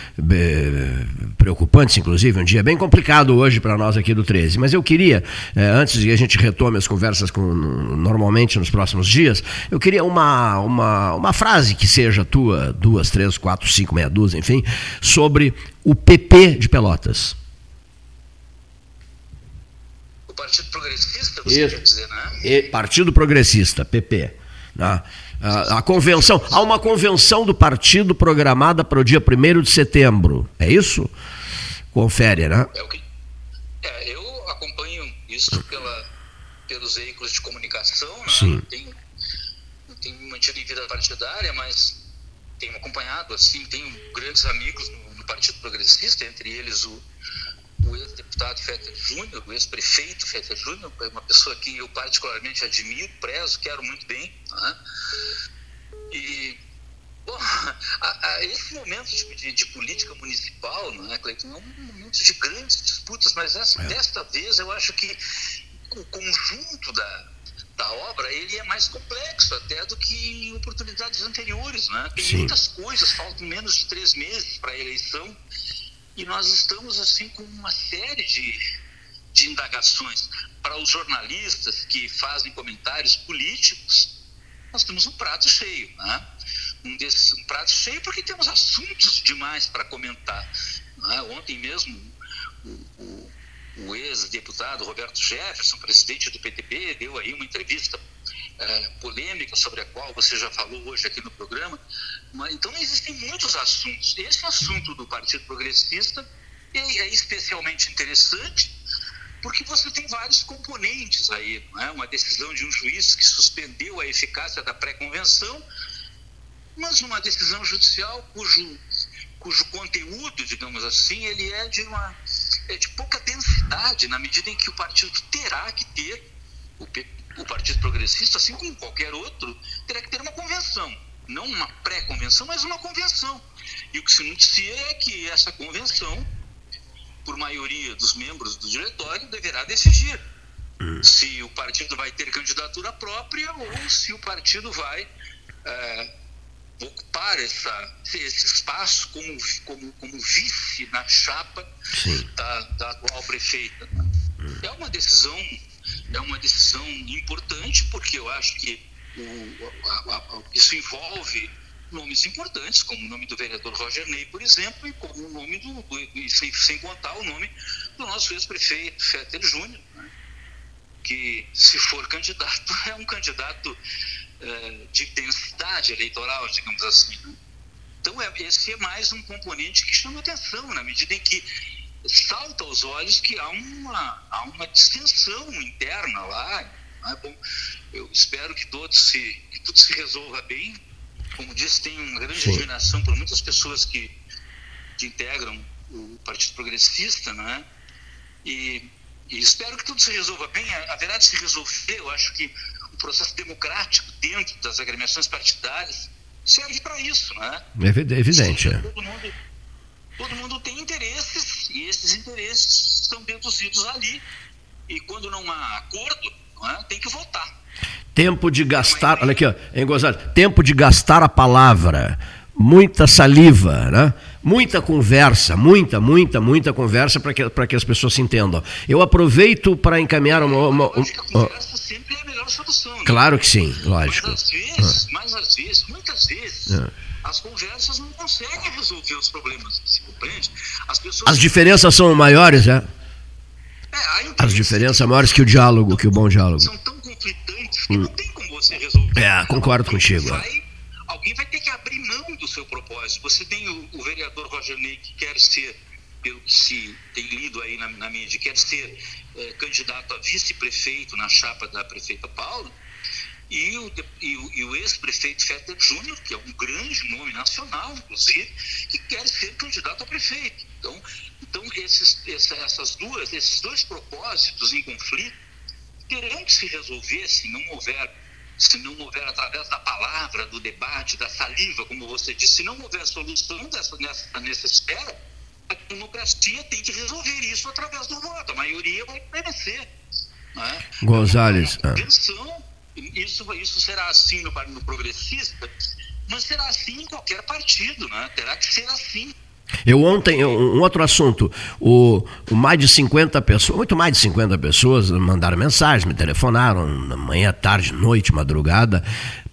preocupantes inclusive, um dia bem complicado hoje para nós aqui do 13. Mas eu queria, eh, antes de a gente retome as conversas com, normalmente nos próximos dias, eu queria uma, uma, uma frase que seja tua, duas, três, quatro, cinco, meia dúzia, enfim, sobre o PP de Pelotas. O Partido Progressista, você Isso. quer dizer, né? E Partido Progressista, PP. A, a, a, convenção, há uma convenção do partido programada para o dia 1 de setembro, é isso? Confere, né? É que, é, eu acompanho isso pela, pelos veículos de comunicação, né? Sim. Tenho, tenho mantido em vida partidária, mas tenho acompanhado, assim, tenho grandes amigos no, no Partido Progressista, entre eles o, o ex-deputado Fetter Júnior, o ex-prefeito Fetter Júnior, é uma pessoa que eu particularmente admiro, prezo, quero muito bem. Né? E, bom, a, a esse momento de, de, de, política municipal, não é, Cleiton, é um momento de grandes disputas, mas essa, é. desta vez eu acho que o conjunto da, da obra ele é mais complexo até do que em oportunidades anteriores. Né? Tem Sim. muitas coisas, faltam menos de três meses para a eleição e nós estamos assim com uma série de, de indagações. Para os jornalistas que fazem comentários políticos, nós temos um prato cheio. Né? Um, desses, um prato cheio porque temos assuntos demais para comentar. Né? Ontem mesmo, o, o, o ex-deputado Roberto Jefferson, presidente do PTB, deu aí uma entrevista é, polêmica sobre a qual você já falou hoje aqui no programa. Mas, então existem muitos assuntos. Esse assunto do Partido Progressista é especialmente interessante porque você tem vários componentes aí. É? Uma decisão de um juiz que suspendeu a eficácia da pré-convenção, mas uma decisão judicial cujo, cujo conteúdo, digamos assim, ele é de, uma, é de pouca densidade, na medida em que o partido terá que ter, o, o Partido Progressista, assim como qualquer outro, terá que ter uma convenção. Não uma pré-convenção, mas uma convenção. E o que se noticia é que essa convenção, por maioria dos membros do diretório, deverá decidir se o partido vai ter candidatura própria ou se o partido vai é, ocupar essa, esse espaço como, como, como vice na chapa da, da atual prefeita. É uma decisão é uma decisão importante, porque eu acho que o, a, a, isso envolve nomes importantes, como o nome do vereador Roger Ney, por exemplo, e como o nome do, do sem, sem contar o nome do nosso ex-prefeito Fetter Júnior, né? porque se for candidato, é um candidato é, de densidade eleitoral, digamos assim. Então, é, esse é mais um componente que chama atenção, na medida em que salta aos olhos que há uma, há uma distensão interna lá. Né? Bom, eu espero que, todos se, que tudo se resolva bem. Como disse, tem uma grande Sim. admiração por muitas pessoas que, que integram o Partido Progressista, né? E, e espero que tudo se resolva bem. Haverá de se resolver, eu acho que o processo democrático dentro das agremiações partidárias serve para isso, né? É evidente. É. Todo mundo, todo mundo tem interesses e esses interesses são deduzidos ali. E quando não há acordo, não é? tem que votar. Tempo de gastar, olha aqui, ó, hein, Gonzalo? Tempo de gastar a palavra, muita saliva, né? Muita conversa, muita, muita, muita conversa para que, que as pessoas se entendam. Eu aproveito para encaminhar uma. uma, uma, uma sempre é a melhor solução. Né? Claro que sim, lógico. Mas às vezes, ah. mas às vezes, muitas vezes, ah. as conversas não conseguem resolver os problemas, compreende? As, pessoas as diferenças são maiores, é? é as diferenças são maiores que o diálogo, que o bom diálogo. São tão conflitantes que hum. não tem como você resolver. É, concordo contigo. Vai, alguém vai ter que abrir mão do seu propósito. Você tem o, o vereador Roger Ney que quer ser, pelo que se tem lido aí na, na mídia, quer ser é, candidato a vice-prefeito na chapa da prefeita Paula, e o, e o, ex-prefeito Fetter Júnior, que é um grande nome nacional, inclusive, que quer ser candidato a prefeito. Então, então esses, essas duas, esses dois propósitos em conflito terão que se resolver se não houver se não houver através da palavra, do debate, da saliva, como você disse, se não houver solução dessa, nessa, nessa esfera, a democracia tem que resolver isso através do voto. A maioria vai prevalecer. Né? Gonzalez. É ah. Isso, isso será assim no, no progressista, mas será assim em qualquer partido, né? terá que ser assim. Eu ontem, um outro assunto, o, mais de 50 pessoas, muito mais de 50 pessoas mandaram mensagem, me telefonaram, manhã, tarde, noite, madrugada,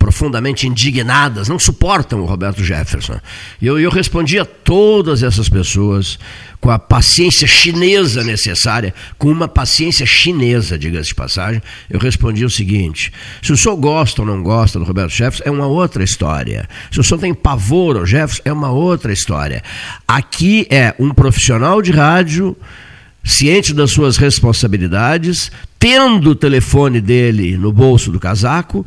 profundamente indignadas, não suportam o Roberto Jefferson. E eu, eu respondi a todas essas pessoas com a paciência chinesa necessária, com uma paciência chinesa, diga-se de passagem, eu respondi o seguinte: se o senhor gosta ou não gosta do Roberto Jefferson, é uma outra história. Se o senhor tem pavor ao Jefferson, é uma outra história. Aqui é um profissional de rádio ciente das suas responsabilidades, tendo o telefone dele no bolso do casaco,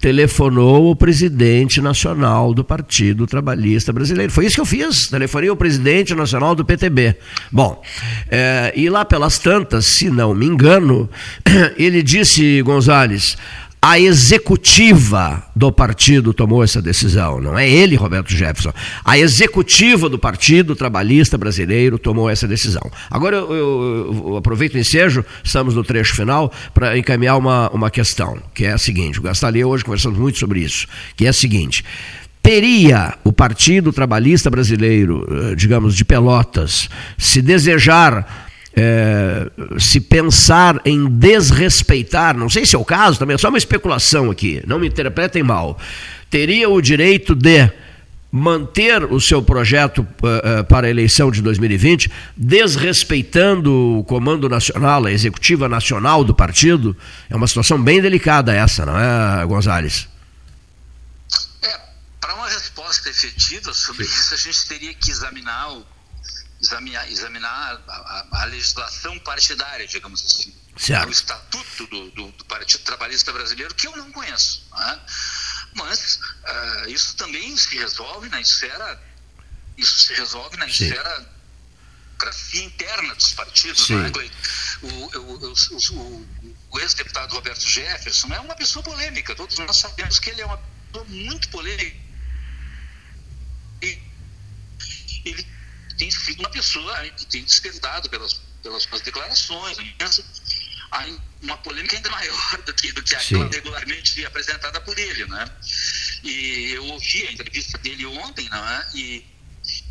telefonou o presidente nacional do Partido Trabalhista Brasileiro. Foi isso que eu fiz, telefonei o presidente nacional do PTB. Bom, é, e lá pelas tantas, se não me engano, ele disse, Gonzales, a executiva do partido tomou essa decisão, não é ele, Roberto Jefferson. A executiva do Partido Trabalhista Brasileiro tomou essa decisão. Agora eu, eu, eu aproveito o ensejo, estamos no trecho final, para encaminhar uma, uma questão, que é a seguinte: o hoje conversamos muito sobre isso, que é a seguinte. Teria o Partido Trabalhista Brasileiro, eh, digamos, de Pelotas, se desejar é, se pensar em desrespeitar, não sei se é o caso, também é só uma especulação aqui, não me interpretem mal, teria o direito de manter o seu projeto uh, uh, para a eleição de 2020, desrespeitando o comando nacional, a executiva nacional do partido? É uma situação bem delicada essa, não é, Gonzales? É, para uma resposta efetiva sobre Sim. isso, a gente teria que examinar o examinar, examinar a, a, a, legislação partidária, digamos assim. Certo. O estatuto do, do, do, Partido Trabalhista Brasileiro, que eu não conheço. Né? Mas uh, isso também se resolve na esfera, isso se resolve na Sim. esfera interna dos partidos. Né? O, o, o, o ex-deputado Roberto Jefferson é uma pessoa polêmica, todos nós sabemos que ele é uma pessoa muito polêmica. E ele tem sido uma pessoa que tem despertado pelas, pelas suas declarações, uma polêmica ainda maior do que, do que aquela regularmente apresentada por ele, né? E eu ouvi a entrevista dele ontem, né? E,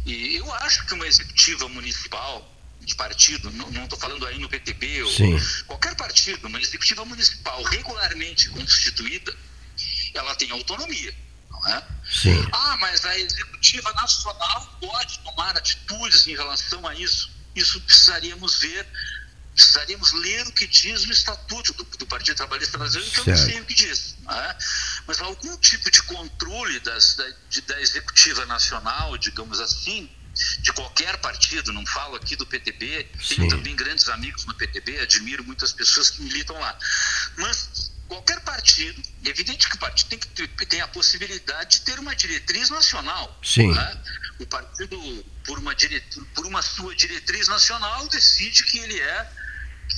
e eu acho que uma executiva municipal de partido, não estou falando aí no PTB ou Sim. qualquer partido, uma executiva municipal regularmente constituída, ela tem autonomia não é? Sim. Ah, mas a executiva nacional pode tomar atitudes em relação a isso. Isso precisaríamos ver precisaríamos ler o que diz o Estatuto do, do Partido Trabalhista Brasileiro, que eu não sei o que diz. Né? Mas algum tipo de controle das, da, de, da executiva nacional, digamos assim, de qualquer partido, não falo aqui do PTB, Sim. tenho também grandes amigos no PTB, admiro muitas pessoas que militam lá. Mas qualquer partido, é evidente que o partido tem, que tem a possibilidade de ter uma diretriz nacional. Sim. Né? O partido, por uma, diretriz, por uma sua diretriz nacional, decide que ele é,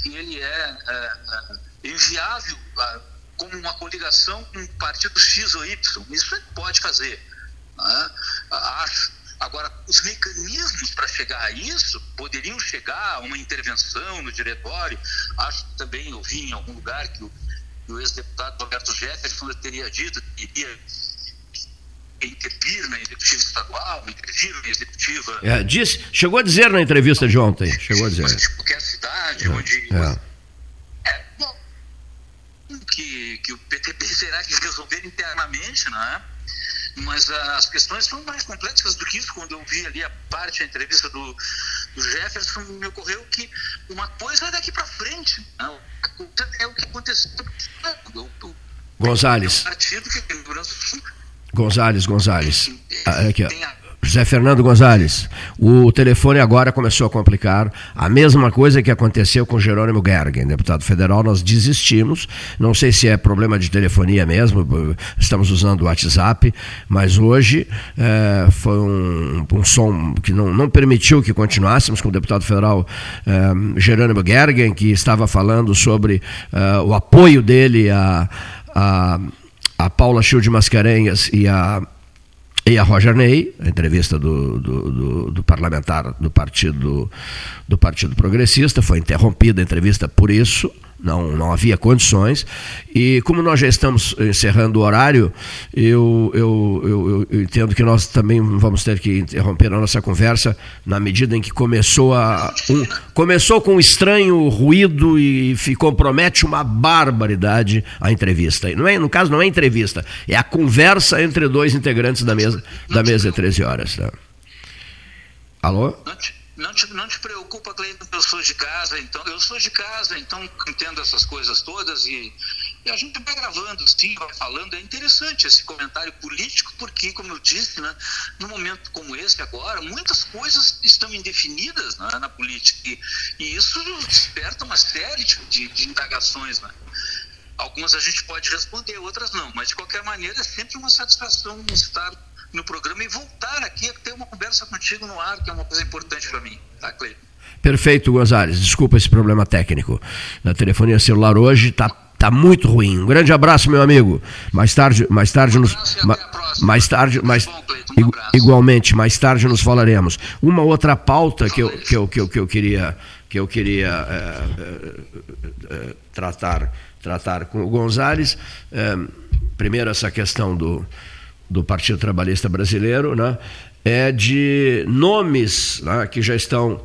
que ele é, é, é inviável é, como uma coligação com um partido X ou Y. Isso ele pode fazer. Né? Acho Agora, os mecanismos para chegar a isso poderiam chegar a uma intervenção no diretório. Acho que também ouvi em algum lugar que o, o ex-deputado Roberto Jefferson teria dito que iria intervir na executiva estadual, intervir na executiva. É, disse, chegou a dizer na entrevista de ontem. Chegou a dizer. Mas, qualquer cidade é, onde. É. é bom, que, que o PTB terá que resolver internamente, não é? mas as questões são mais complexas do que isso. Quando eu vi ali a parte, a entrevista do, do Jefferson, me ocorreu que uma coisa é daqui para frente. Não? É o que aconteceu. Gonzales. Gonzales, Gonzales. Aqui, ó. José Fernando Gonzalez, o telefone agora começou a complicar. A mesma coisa que aconteceu com Jerônimo Gergen, deputado federal, nós desistimos. Não sei se é problema de telefonia mesmo, estamos usando o WhatsApp, mas hoje é, foi um, um, som que não, não, permitiu que continuássemos com o deputado federal é, Jerônimo Gergen, que estava falando sobre é, o apoio dele a, a, a Paula Chil de Mascarenhas e a e a Roger Ney, a entrevista do, do, do, do, parlamentar do partido, do Partido Progressista, foi interrompida a entrevista por isso, não, não havia condições. E como nós já estamos encerrando o horário, eu, eu, eu, eu, entendo que nós também vamos ter que interromper a nossa conversa na medida em que começou a. Um, começou com um estranho ruído e, e compromete uma barbaridade a entrevista. Não é, no caso, não é entrevista, é a conversa entre dois integrantes da mesa, da mesa de 13 horas. Tá? Alô? Não te, não te preocupa, Cleiton, eu sou de casa, então eu sou de casa, então entendo essas coisas todas e, e, a gente vai gravando, sim, vai falando. É interessante esse comentário político, porque, como eu disse, né, num momento como esse agora, muitas coisas estão indefinidas né, na política e, e, isso desperta uma série de, de, indagações. Né? Algumas a gente pode responder, outras não, mas de qualquer maneira é sempre uma satisfação estar no programa e voltar aqui a ter uma conversa contigo no ar, que é uma coisa importante para mim, tá, Cleiton? Perfeito, Gonzalez. Desculpa esse problema técnico. Na telefonia celular hoje está tá muito ruim. Um grande abraço, meu amigo. Mais tarde, mais tarde um nos ma, mais tarde, mais bom, um igualmente, mais tarde nos falaremos. Uma outra pauta que eu, que eu, que eu, que eu queria que eu queria é, é, é, tratar tratar com o Gonzalez. primeiro essa questão do do Partido Trabalhista Brasileiro, né, é de nomes né, que já estão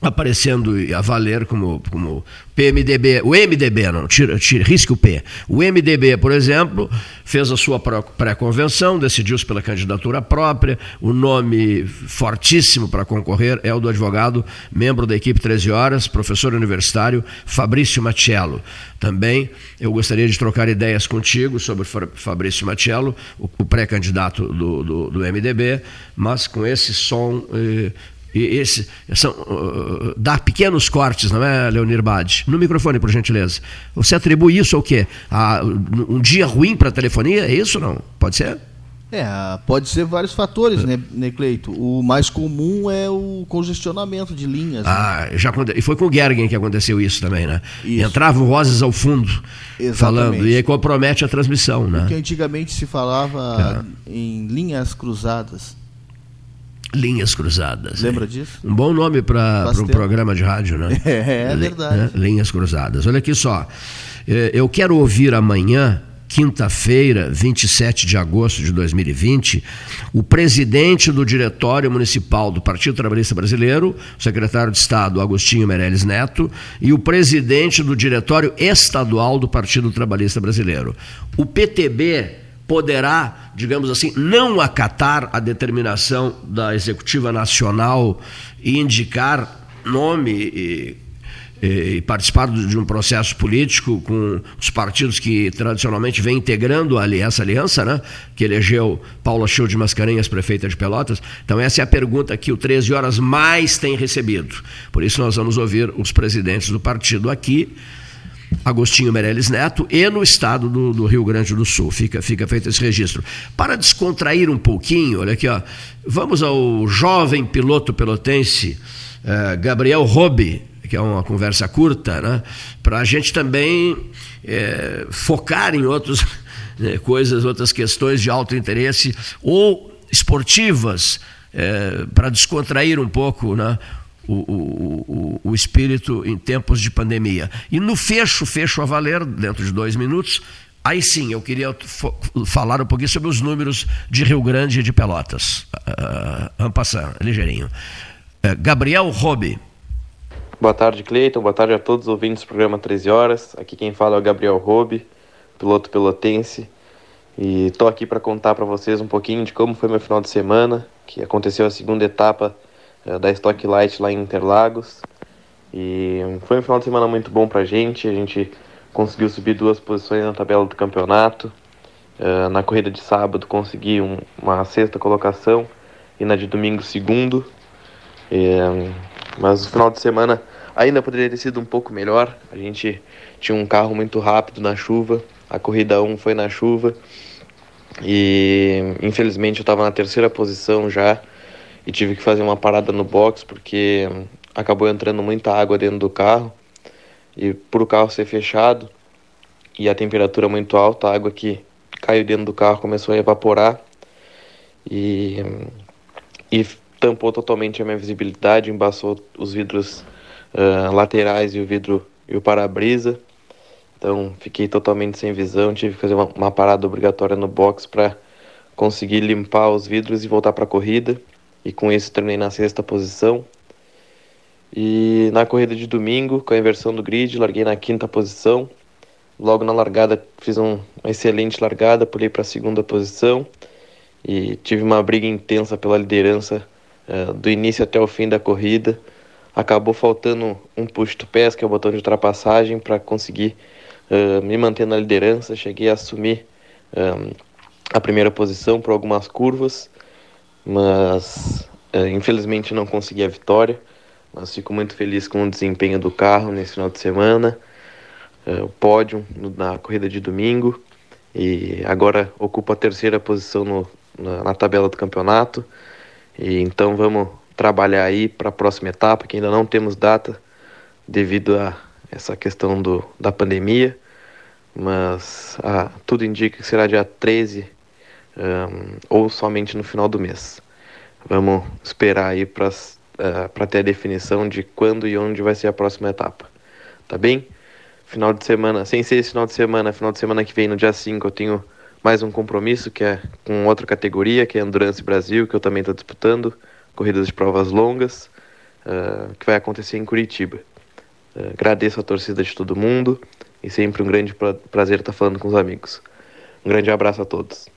aparecendo a valer como, como PMDB, o MDB, não, tira, tira, risque o P. O MDB, por exemplo, fez a sua pré-convenção, decidiu-se pela candidatura própria. O nome fortíssimo para concorrer é o do advogado, membro da equipe 13 Horas, professor universitário Fabrício Machello. Também eu gostaria de trocar ideias contigo sobre Fabrício Machello, o, pré-candidato do, do, do, MDB, mas com esse som. Eh, esse, são, uh, dá pequenos cortes, não é, Leonir Bade? No microfone, por gentileza. Você atribui isso ao quê? A, um dia ruim para a telefonia? É isso não? Pode ser? É, pode ser vários fatores, né, né, Cleito? O mais comum é o congestionamento de linhas. Né? Ah, né? já e foi com o Gergen que aconteceu isso também, né? Isso. Entravam vozes ao fundo Exatamente. falando e aí compromete a transmissão, né? Porque antigamente se falava é. em linhas cruzadas. Linhas Cruzadas. Lembra disso? Um bom nome para um programa de rádio, né? É, é verdade. Né? Linhas Cruzadas. Olha aqui só. É, eu quero ouvir amanhã, quinta-feira, 27 de agosto de 2020, o presidente do Diretório Municipal do Partido Trabalhista Brasileiro, o secretário de Estado Agostinho Meirelles Neto, e o presidente do Diretório Estadual do Partido Trabalhista Brasileiro. O PTB poderá, digamos assim, não acatar a determinação da Executiva Nacional e indicar nome e, e participar de um processo político com os partidos que tradicionalmente vêm integrando ali essa aliança, né? que elegeu Paula Show de Mascarenhas, prefeita de Pelotas. Então, essa é a pergunta que o 13 Horas mais tem recebido. Por isso, nós vamos ouvir os presidentes do partido aqui, Agostinho Meirelles Neto, e no estado do, do, Rio Grande do Sul. Fica, fica feito esse registro. Para descontrair um pouquinho, olha aqui, ó, vamos ao jovem piloto pelotense, eh, Gabriel Robi que é uma conversa curta, né? para a gente também é, focar em outras né, coisas, outras questões de alto interesse ou esportivas, é, para descontrair um pouco né? O, o, o, o, espírito em tempos de pandemia. E no fecho, fecho a valer, dentro de dois minutos, aí sim eu queria falar um pouquinho sobre os números de Rio Grande e de Pelotas. Uh, Ampassando, ligeirinho. Uh, Gabriel Robe Boa tarde, Cleiton. Boa tarde a todos os ouvintes do programa 13 Horas. Aqui quem fala é o Gabriel Robe, piloto pelotense. E estou aqui para contar para vocês um pouquinho de como foi meu final de semana, que aconteceu a segunda etapa da Stock Light lá em Interlagos. E foi um final de semana muito bom para a gente. A gente conseguiu subir duas posições na tabela do campeonato. Uh, na corrida de sábado consegui um, uma sexta colocação e na de domingo segundo. Um, mas o final de semana ainda poderia ter sido um pouco melhor. A gente tinha um carro muito rápido na chuva. A corrida 1 foi na chuva. E infelizmente eu estava na terceira posição já e tive que fazer uma parada no box porque acabou entrando muita água dentro do carro. E por o carro ser fechado e a temperatura muito alta, a água que caiu dentro do carro começou a evaporar. E, e tampou totalmente a minha visibilidade, embaçou os vidros uh, laterais e o vidro e o para-brisa. Então fiquei totalmente sem visão, tive que fazer uma, uma parada obrigatória no box para conseguir limpar os vidros e voltar para a corrida. E com isso terminei na sexta posição. E na corrida de domingo, com a inversão do grid, larguei na quinta posição. Logo na largada fiz um, uma excelente largada, pulei para a segunda posição e tive uma briga intensa pela liderança é, do início até o fim da corrida. Acabou faltando um push to pass, que é o botão de ultrapassagem, para conseguir uh, me manter na liderança. Cheguei a assumir um, a primeira posição por algumas curvas, mas uh, infelizmente não consegui a vitória. Mas fico muito feliz com o desempenho do carro nesse final de semana. o pódio na corrida de domingo e agora ocupa a terceira posição no, na, na, tabela do campeonato. E então vamos trabalhar aí para a próxima etapa, que ainda não temos data devido a essa questão do, da pandemia, mas ah, tudo indica que será dia 13 um, ou somente no final do mês. Vamos esperar aí para uh, ah, ter a definição de quando e onde vai ser a próxima etapa. Tá bem? Final de semana, sem ser esse final de semana, final de semana que vem, no dia 5, eu tenho mais um compromisso que é com outra categoria, que é Endurance Brasil, que eu também estou disputando, corridas de provas longas, uh, que vai acontecer em Curitiba. Uh, agradeço a torcida de todo mundo e sempre um grande pra prazer estar falando com os amigos. Um grande abraço a todos.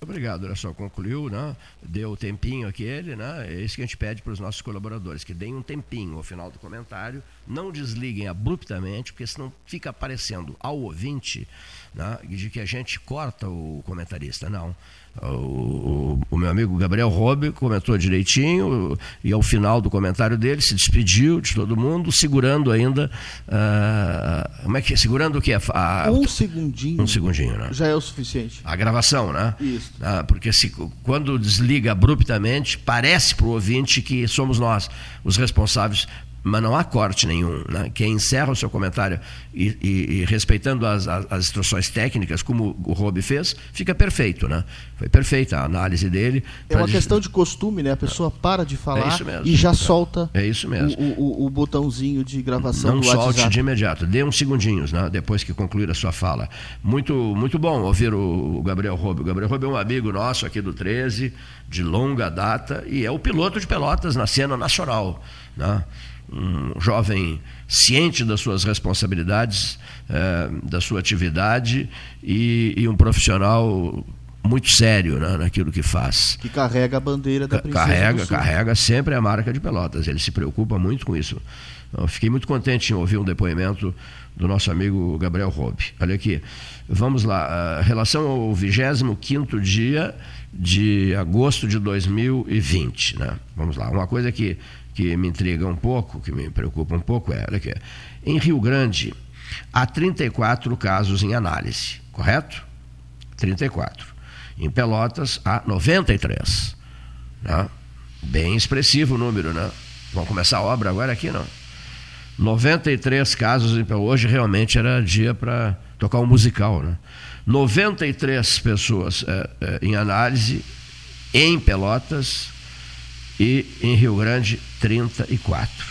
Obrigado, olha só, concluiu, né? deu o tempinho aquele, né? é isso que a gente pede para os nossos colaboradores, que deem um tempinho ao final do comentário, não desliguem abruptamente, porque senão fica aparecendo ao ouvinte né, de que a gente corta o comentarista. Não. O, o, meu amigo Gabriel Robe comentou direitinho e ao final do comentário dele se despediu de todo mundo, segurando ainda. Uh, como é que é? Segurando o que? A, um segundinho. Um segundinho, né? Já é o suficiente. A gravação, né? Isso. Uh, porque se, quando desliga abruptamente, parece para o ouvinte que somos nós os responsáveis mas não há corte nenhum. Né? Quem encerra o seu comentário e, e, e respeitando as, as, as, instruções técnicas, como o Rob fez, fica perfeito. Né? Foi perfeita a análise dele. É uma questão de costume, né? A pessoa para de falar é e já solta é isso mesmo. O, o, o botãozinho de gravação não do solte WhatsApp. de imediato, dê uns segundinhos né? depois que concluir a sua fala. Muito, muito bom ouvir o, Gabriel Robe. O Gabriel Robe é um amigo nosso aqui do 13, de longa data, e é o piloto de Pelotas na cena nacional. Né? Um jovem ciente das suas responsabilidades, é, da sua atividade e, e, um profissional muito sério né, naquilo que faz. Que carrega a bandeira da Princesa Carrega, carrega sempre a marca de Pelotas. Ele se preocupa muito com isso. Eu fiquei muito contente em ouvir um depoimento do nosso amigo Gabriel Roube. Olha aqui, vamos lá. relação ao 25 dia de agosto de 2020. Né? Vamos lá. Uma coisa que, que me intriga um pouco, que me preocupa um pouco é, olha aqui, em Rio Grande há 34 casos em análise, correto? 34. Em Pelotas, há 93. Né? Bem expressivo o número, né? Vamos começar a obra agora aqui, não? 93 casos, hoje realmente era dia para tocar um musical, né? 93 pessoas é, é, em análise em Pelotas e em Rio Grande 34.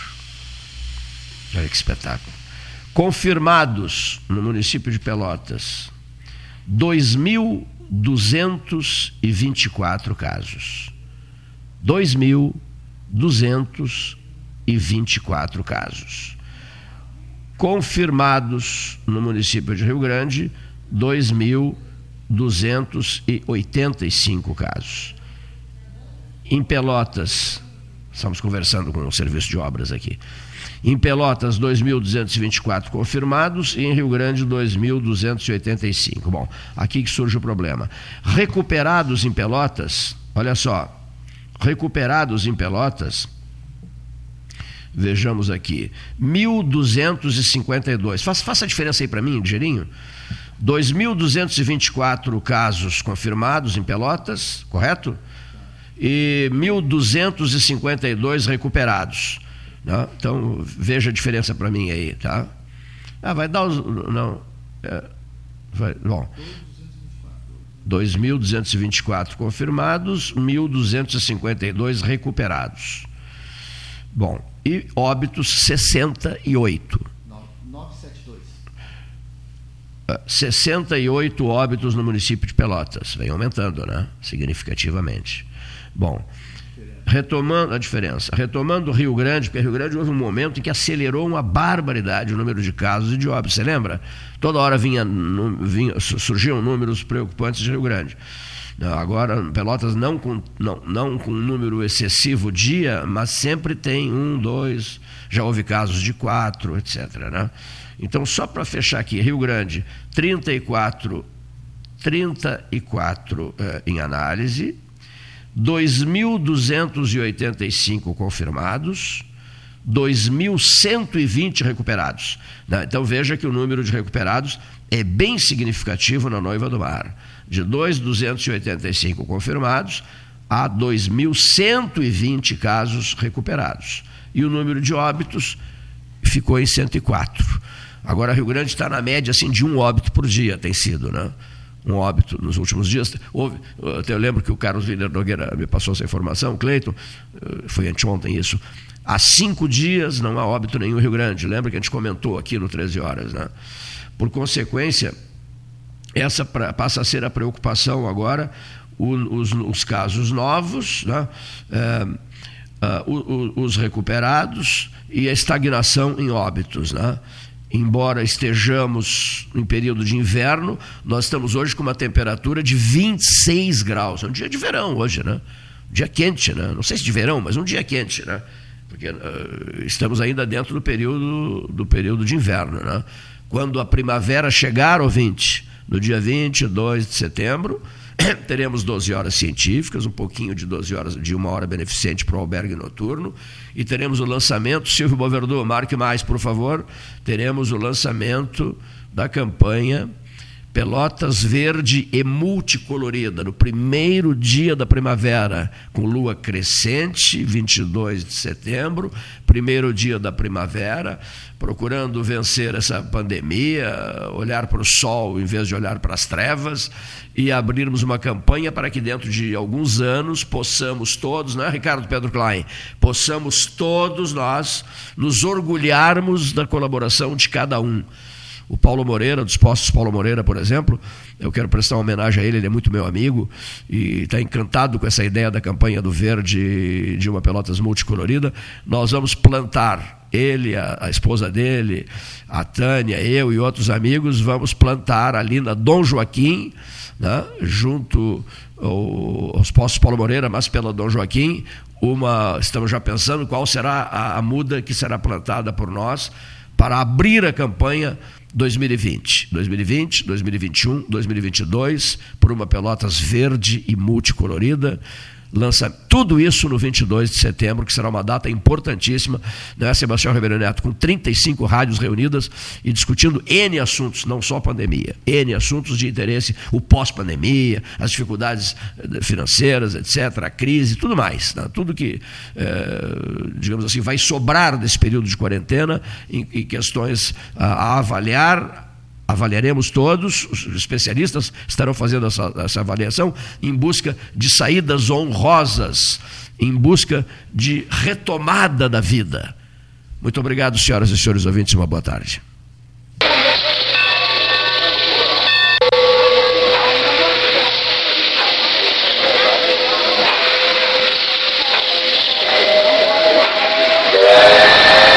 Olha que espetáculo. Confirmados no município de Pelotas 2.224 casos. 2.224 casos. Confirmados no município de Rio Grande, 2.285 casos. Em Pelotas, estamos conversando com o serviço de obras aqui, em Pelotas, 2.224 confirmados e em Rio Grande, 2.285. Bom, aqui que surge o problema. Recuperados em Pelotas, olha só, recuperados em Pelotas, vejamos aqui, 1.252. Faça, faça a diferença aí para mim, Ligeirinho. 2.224 casos confirmados em Pelotas, correto? E 1.252 recuperados. Né? Então, veja a diferença para mim aí, tá? Ah, vai dar os. Não. É, vai, bom. 2.224 confirmados, 1.252 recuperados. Bom, e óbitos 68. 972. 68 óbitos no município de Pelotas. Vem aumentando, né? Significativamente. Bom, retomando a diferença, retomando o Rio Grande, porque Rio Grande houve um momento em que acelerou uma barbaridade o número de casos e de óbitos. Você lembra? Toda hora vinha, vinha, surgiam números preocupantes de Rio Grande. Agora, Pelotas não com, não, não com um número excessivo dia, mas sempre tem um, dois, já houve casos de quatro, etc. Né? Então, só para fechar aqui, Rio Grande, 34, 34 eh, em análise, 2.285 confirmados, 2.120 recuperados. Né? Então veja que o número de recuperados é bem significativo na Noiva do Mar. De 2.285 confirmados a 2.120 casos recuperados. E o número de óbitos ficou em 104. Agora, Rio Grande está na média assim, de um óbito por dia, tem sido, né? Um óbito nos últimos dias. Houve, até eu lembro que o Carlos Wiener Nogueira me passou essa informação, Cleiton, eh, foi anteontem isso. Há cinco dias não há óbito nenhum em Rio Grande. Lembra que a gente comentou aqui no 13 Horas, né? Por consequência, essa passa a ser a preocupação agora, os, os, casos novos, né? É, os recuperados e a estagnação em óbitos. Né? Embora estejamos em período de inverno, nós estamos hoje com uma temperatura de 26 graus. É um dia de verão hoje, né? Um dia quente, né? Não sei se de verão, mas um dia quente, né? Porque uh, estamos ainda dentro do período, do período de inverno, né? Quando a primavera chegar, ouvinte, no dia 22 de setembro, teremos 12 horas científicas, um pouquinho de 12 horas, de uma hora beneficente para o albergue noturno, e teremos o lançamento, Silvio Boverdu, marque mais, por favor, teremos o lançamento da campanha Pelotas verde e multicolorida, no primeiro dia da primavera, com lua crescente, 22 de setembro, primeiro dia da primavera, procurando vencer essa pandemia, olhar para o sol em vez de olhar para as trevas e abrirmos uma campanha para que dentro de alguns anos possamos todos, não é, Ricardo Pedro Klein, possamos todos nós nos orgulharmos da colaboração de cada um o Paulo Moreira, dos Postos Paulo Moreira, por exemplo, eu quero prestar uma homenagem a ele, ele é muito meu amigo e está encantado com essa ideia da campanha do verde de uma Pelotas multicolorida. Nós vamos plantar ele, a, a, esposa dele, a Tânia, eu e outros amigos, vamos plantar ali na Dom Joaquim, né, junto ao, aos Postos Paulo Moreira, mas pela Dom Joaquim, uma, estamos já pensando qual será a, a muda que será plantada por nós para abrir a campanha 2020, 2020, 2021, 2022, por uma Pelotas verde e multicolorida lança tudo isso no 22 de setembro, que será uma data importantíssima, né, Sebastião Ribeiro Neto, com 35 rádios reunidas e discutindo N assuntos, não só pandemia, N assuntos de interesse, o pós-pandemia, as dificuldades eh, financeiras, etc., a crise, tudo mais, né, tudo que, é, digamos assim, vai sobrar desse período de quarentena em, em questões a, a avaliar avaliaremos todos, os especialistas estarão fazendo essa, essa avaliação em busca de saídas honrosas, em busca de retomada da vida. Muito obrigado, senhoras e senhores ouvintes, uma boa tarde.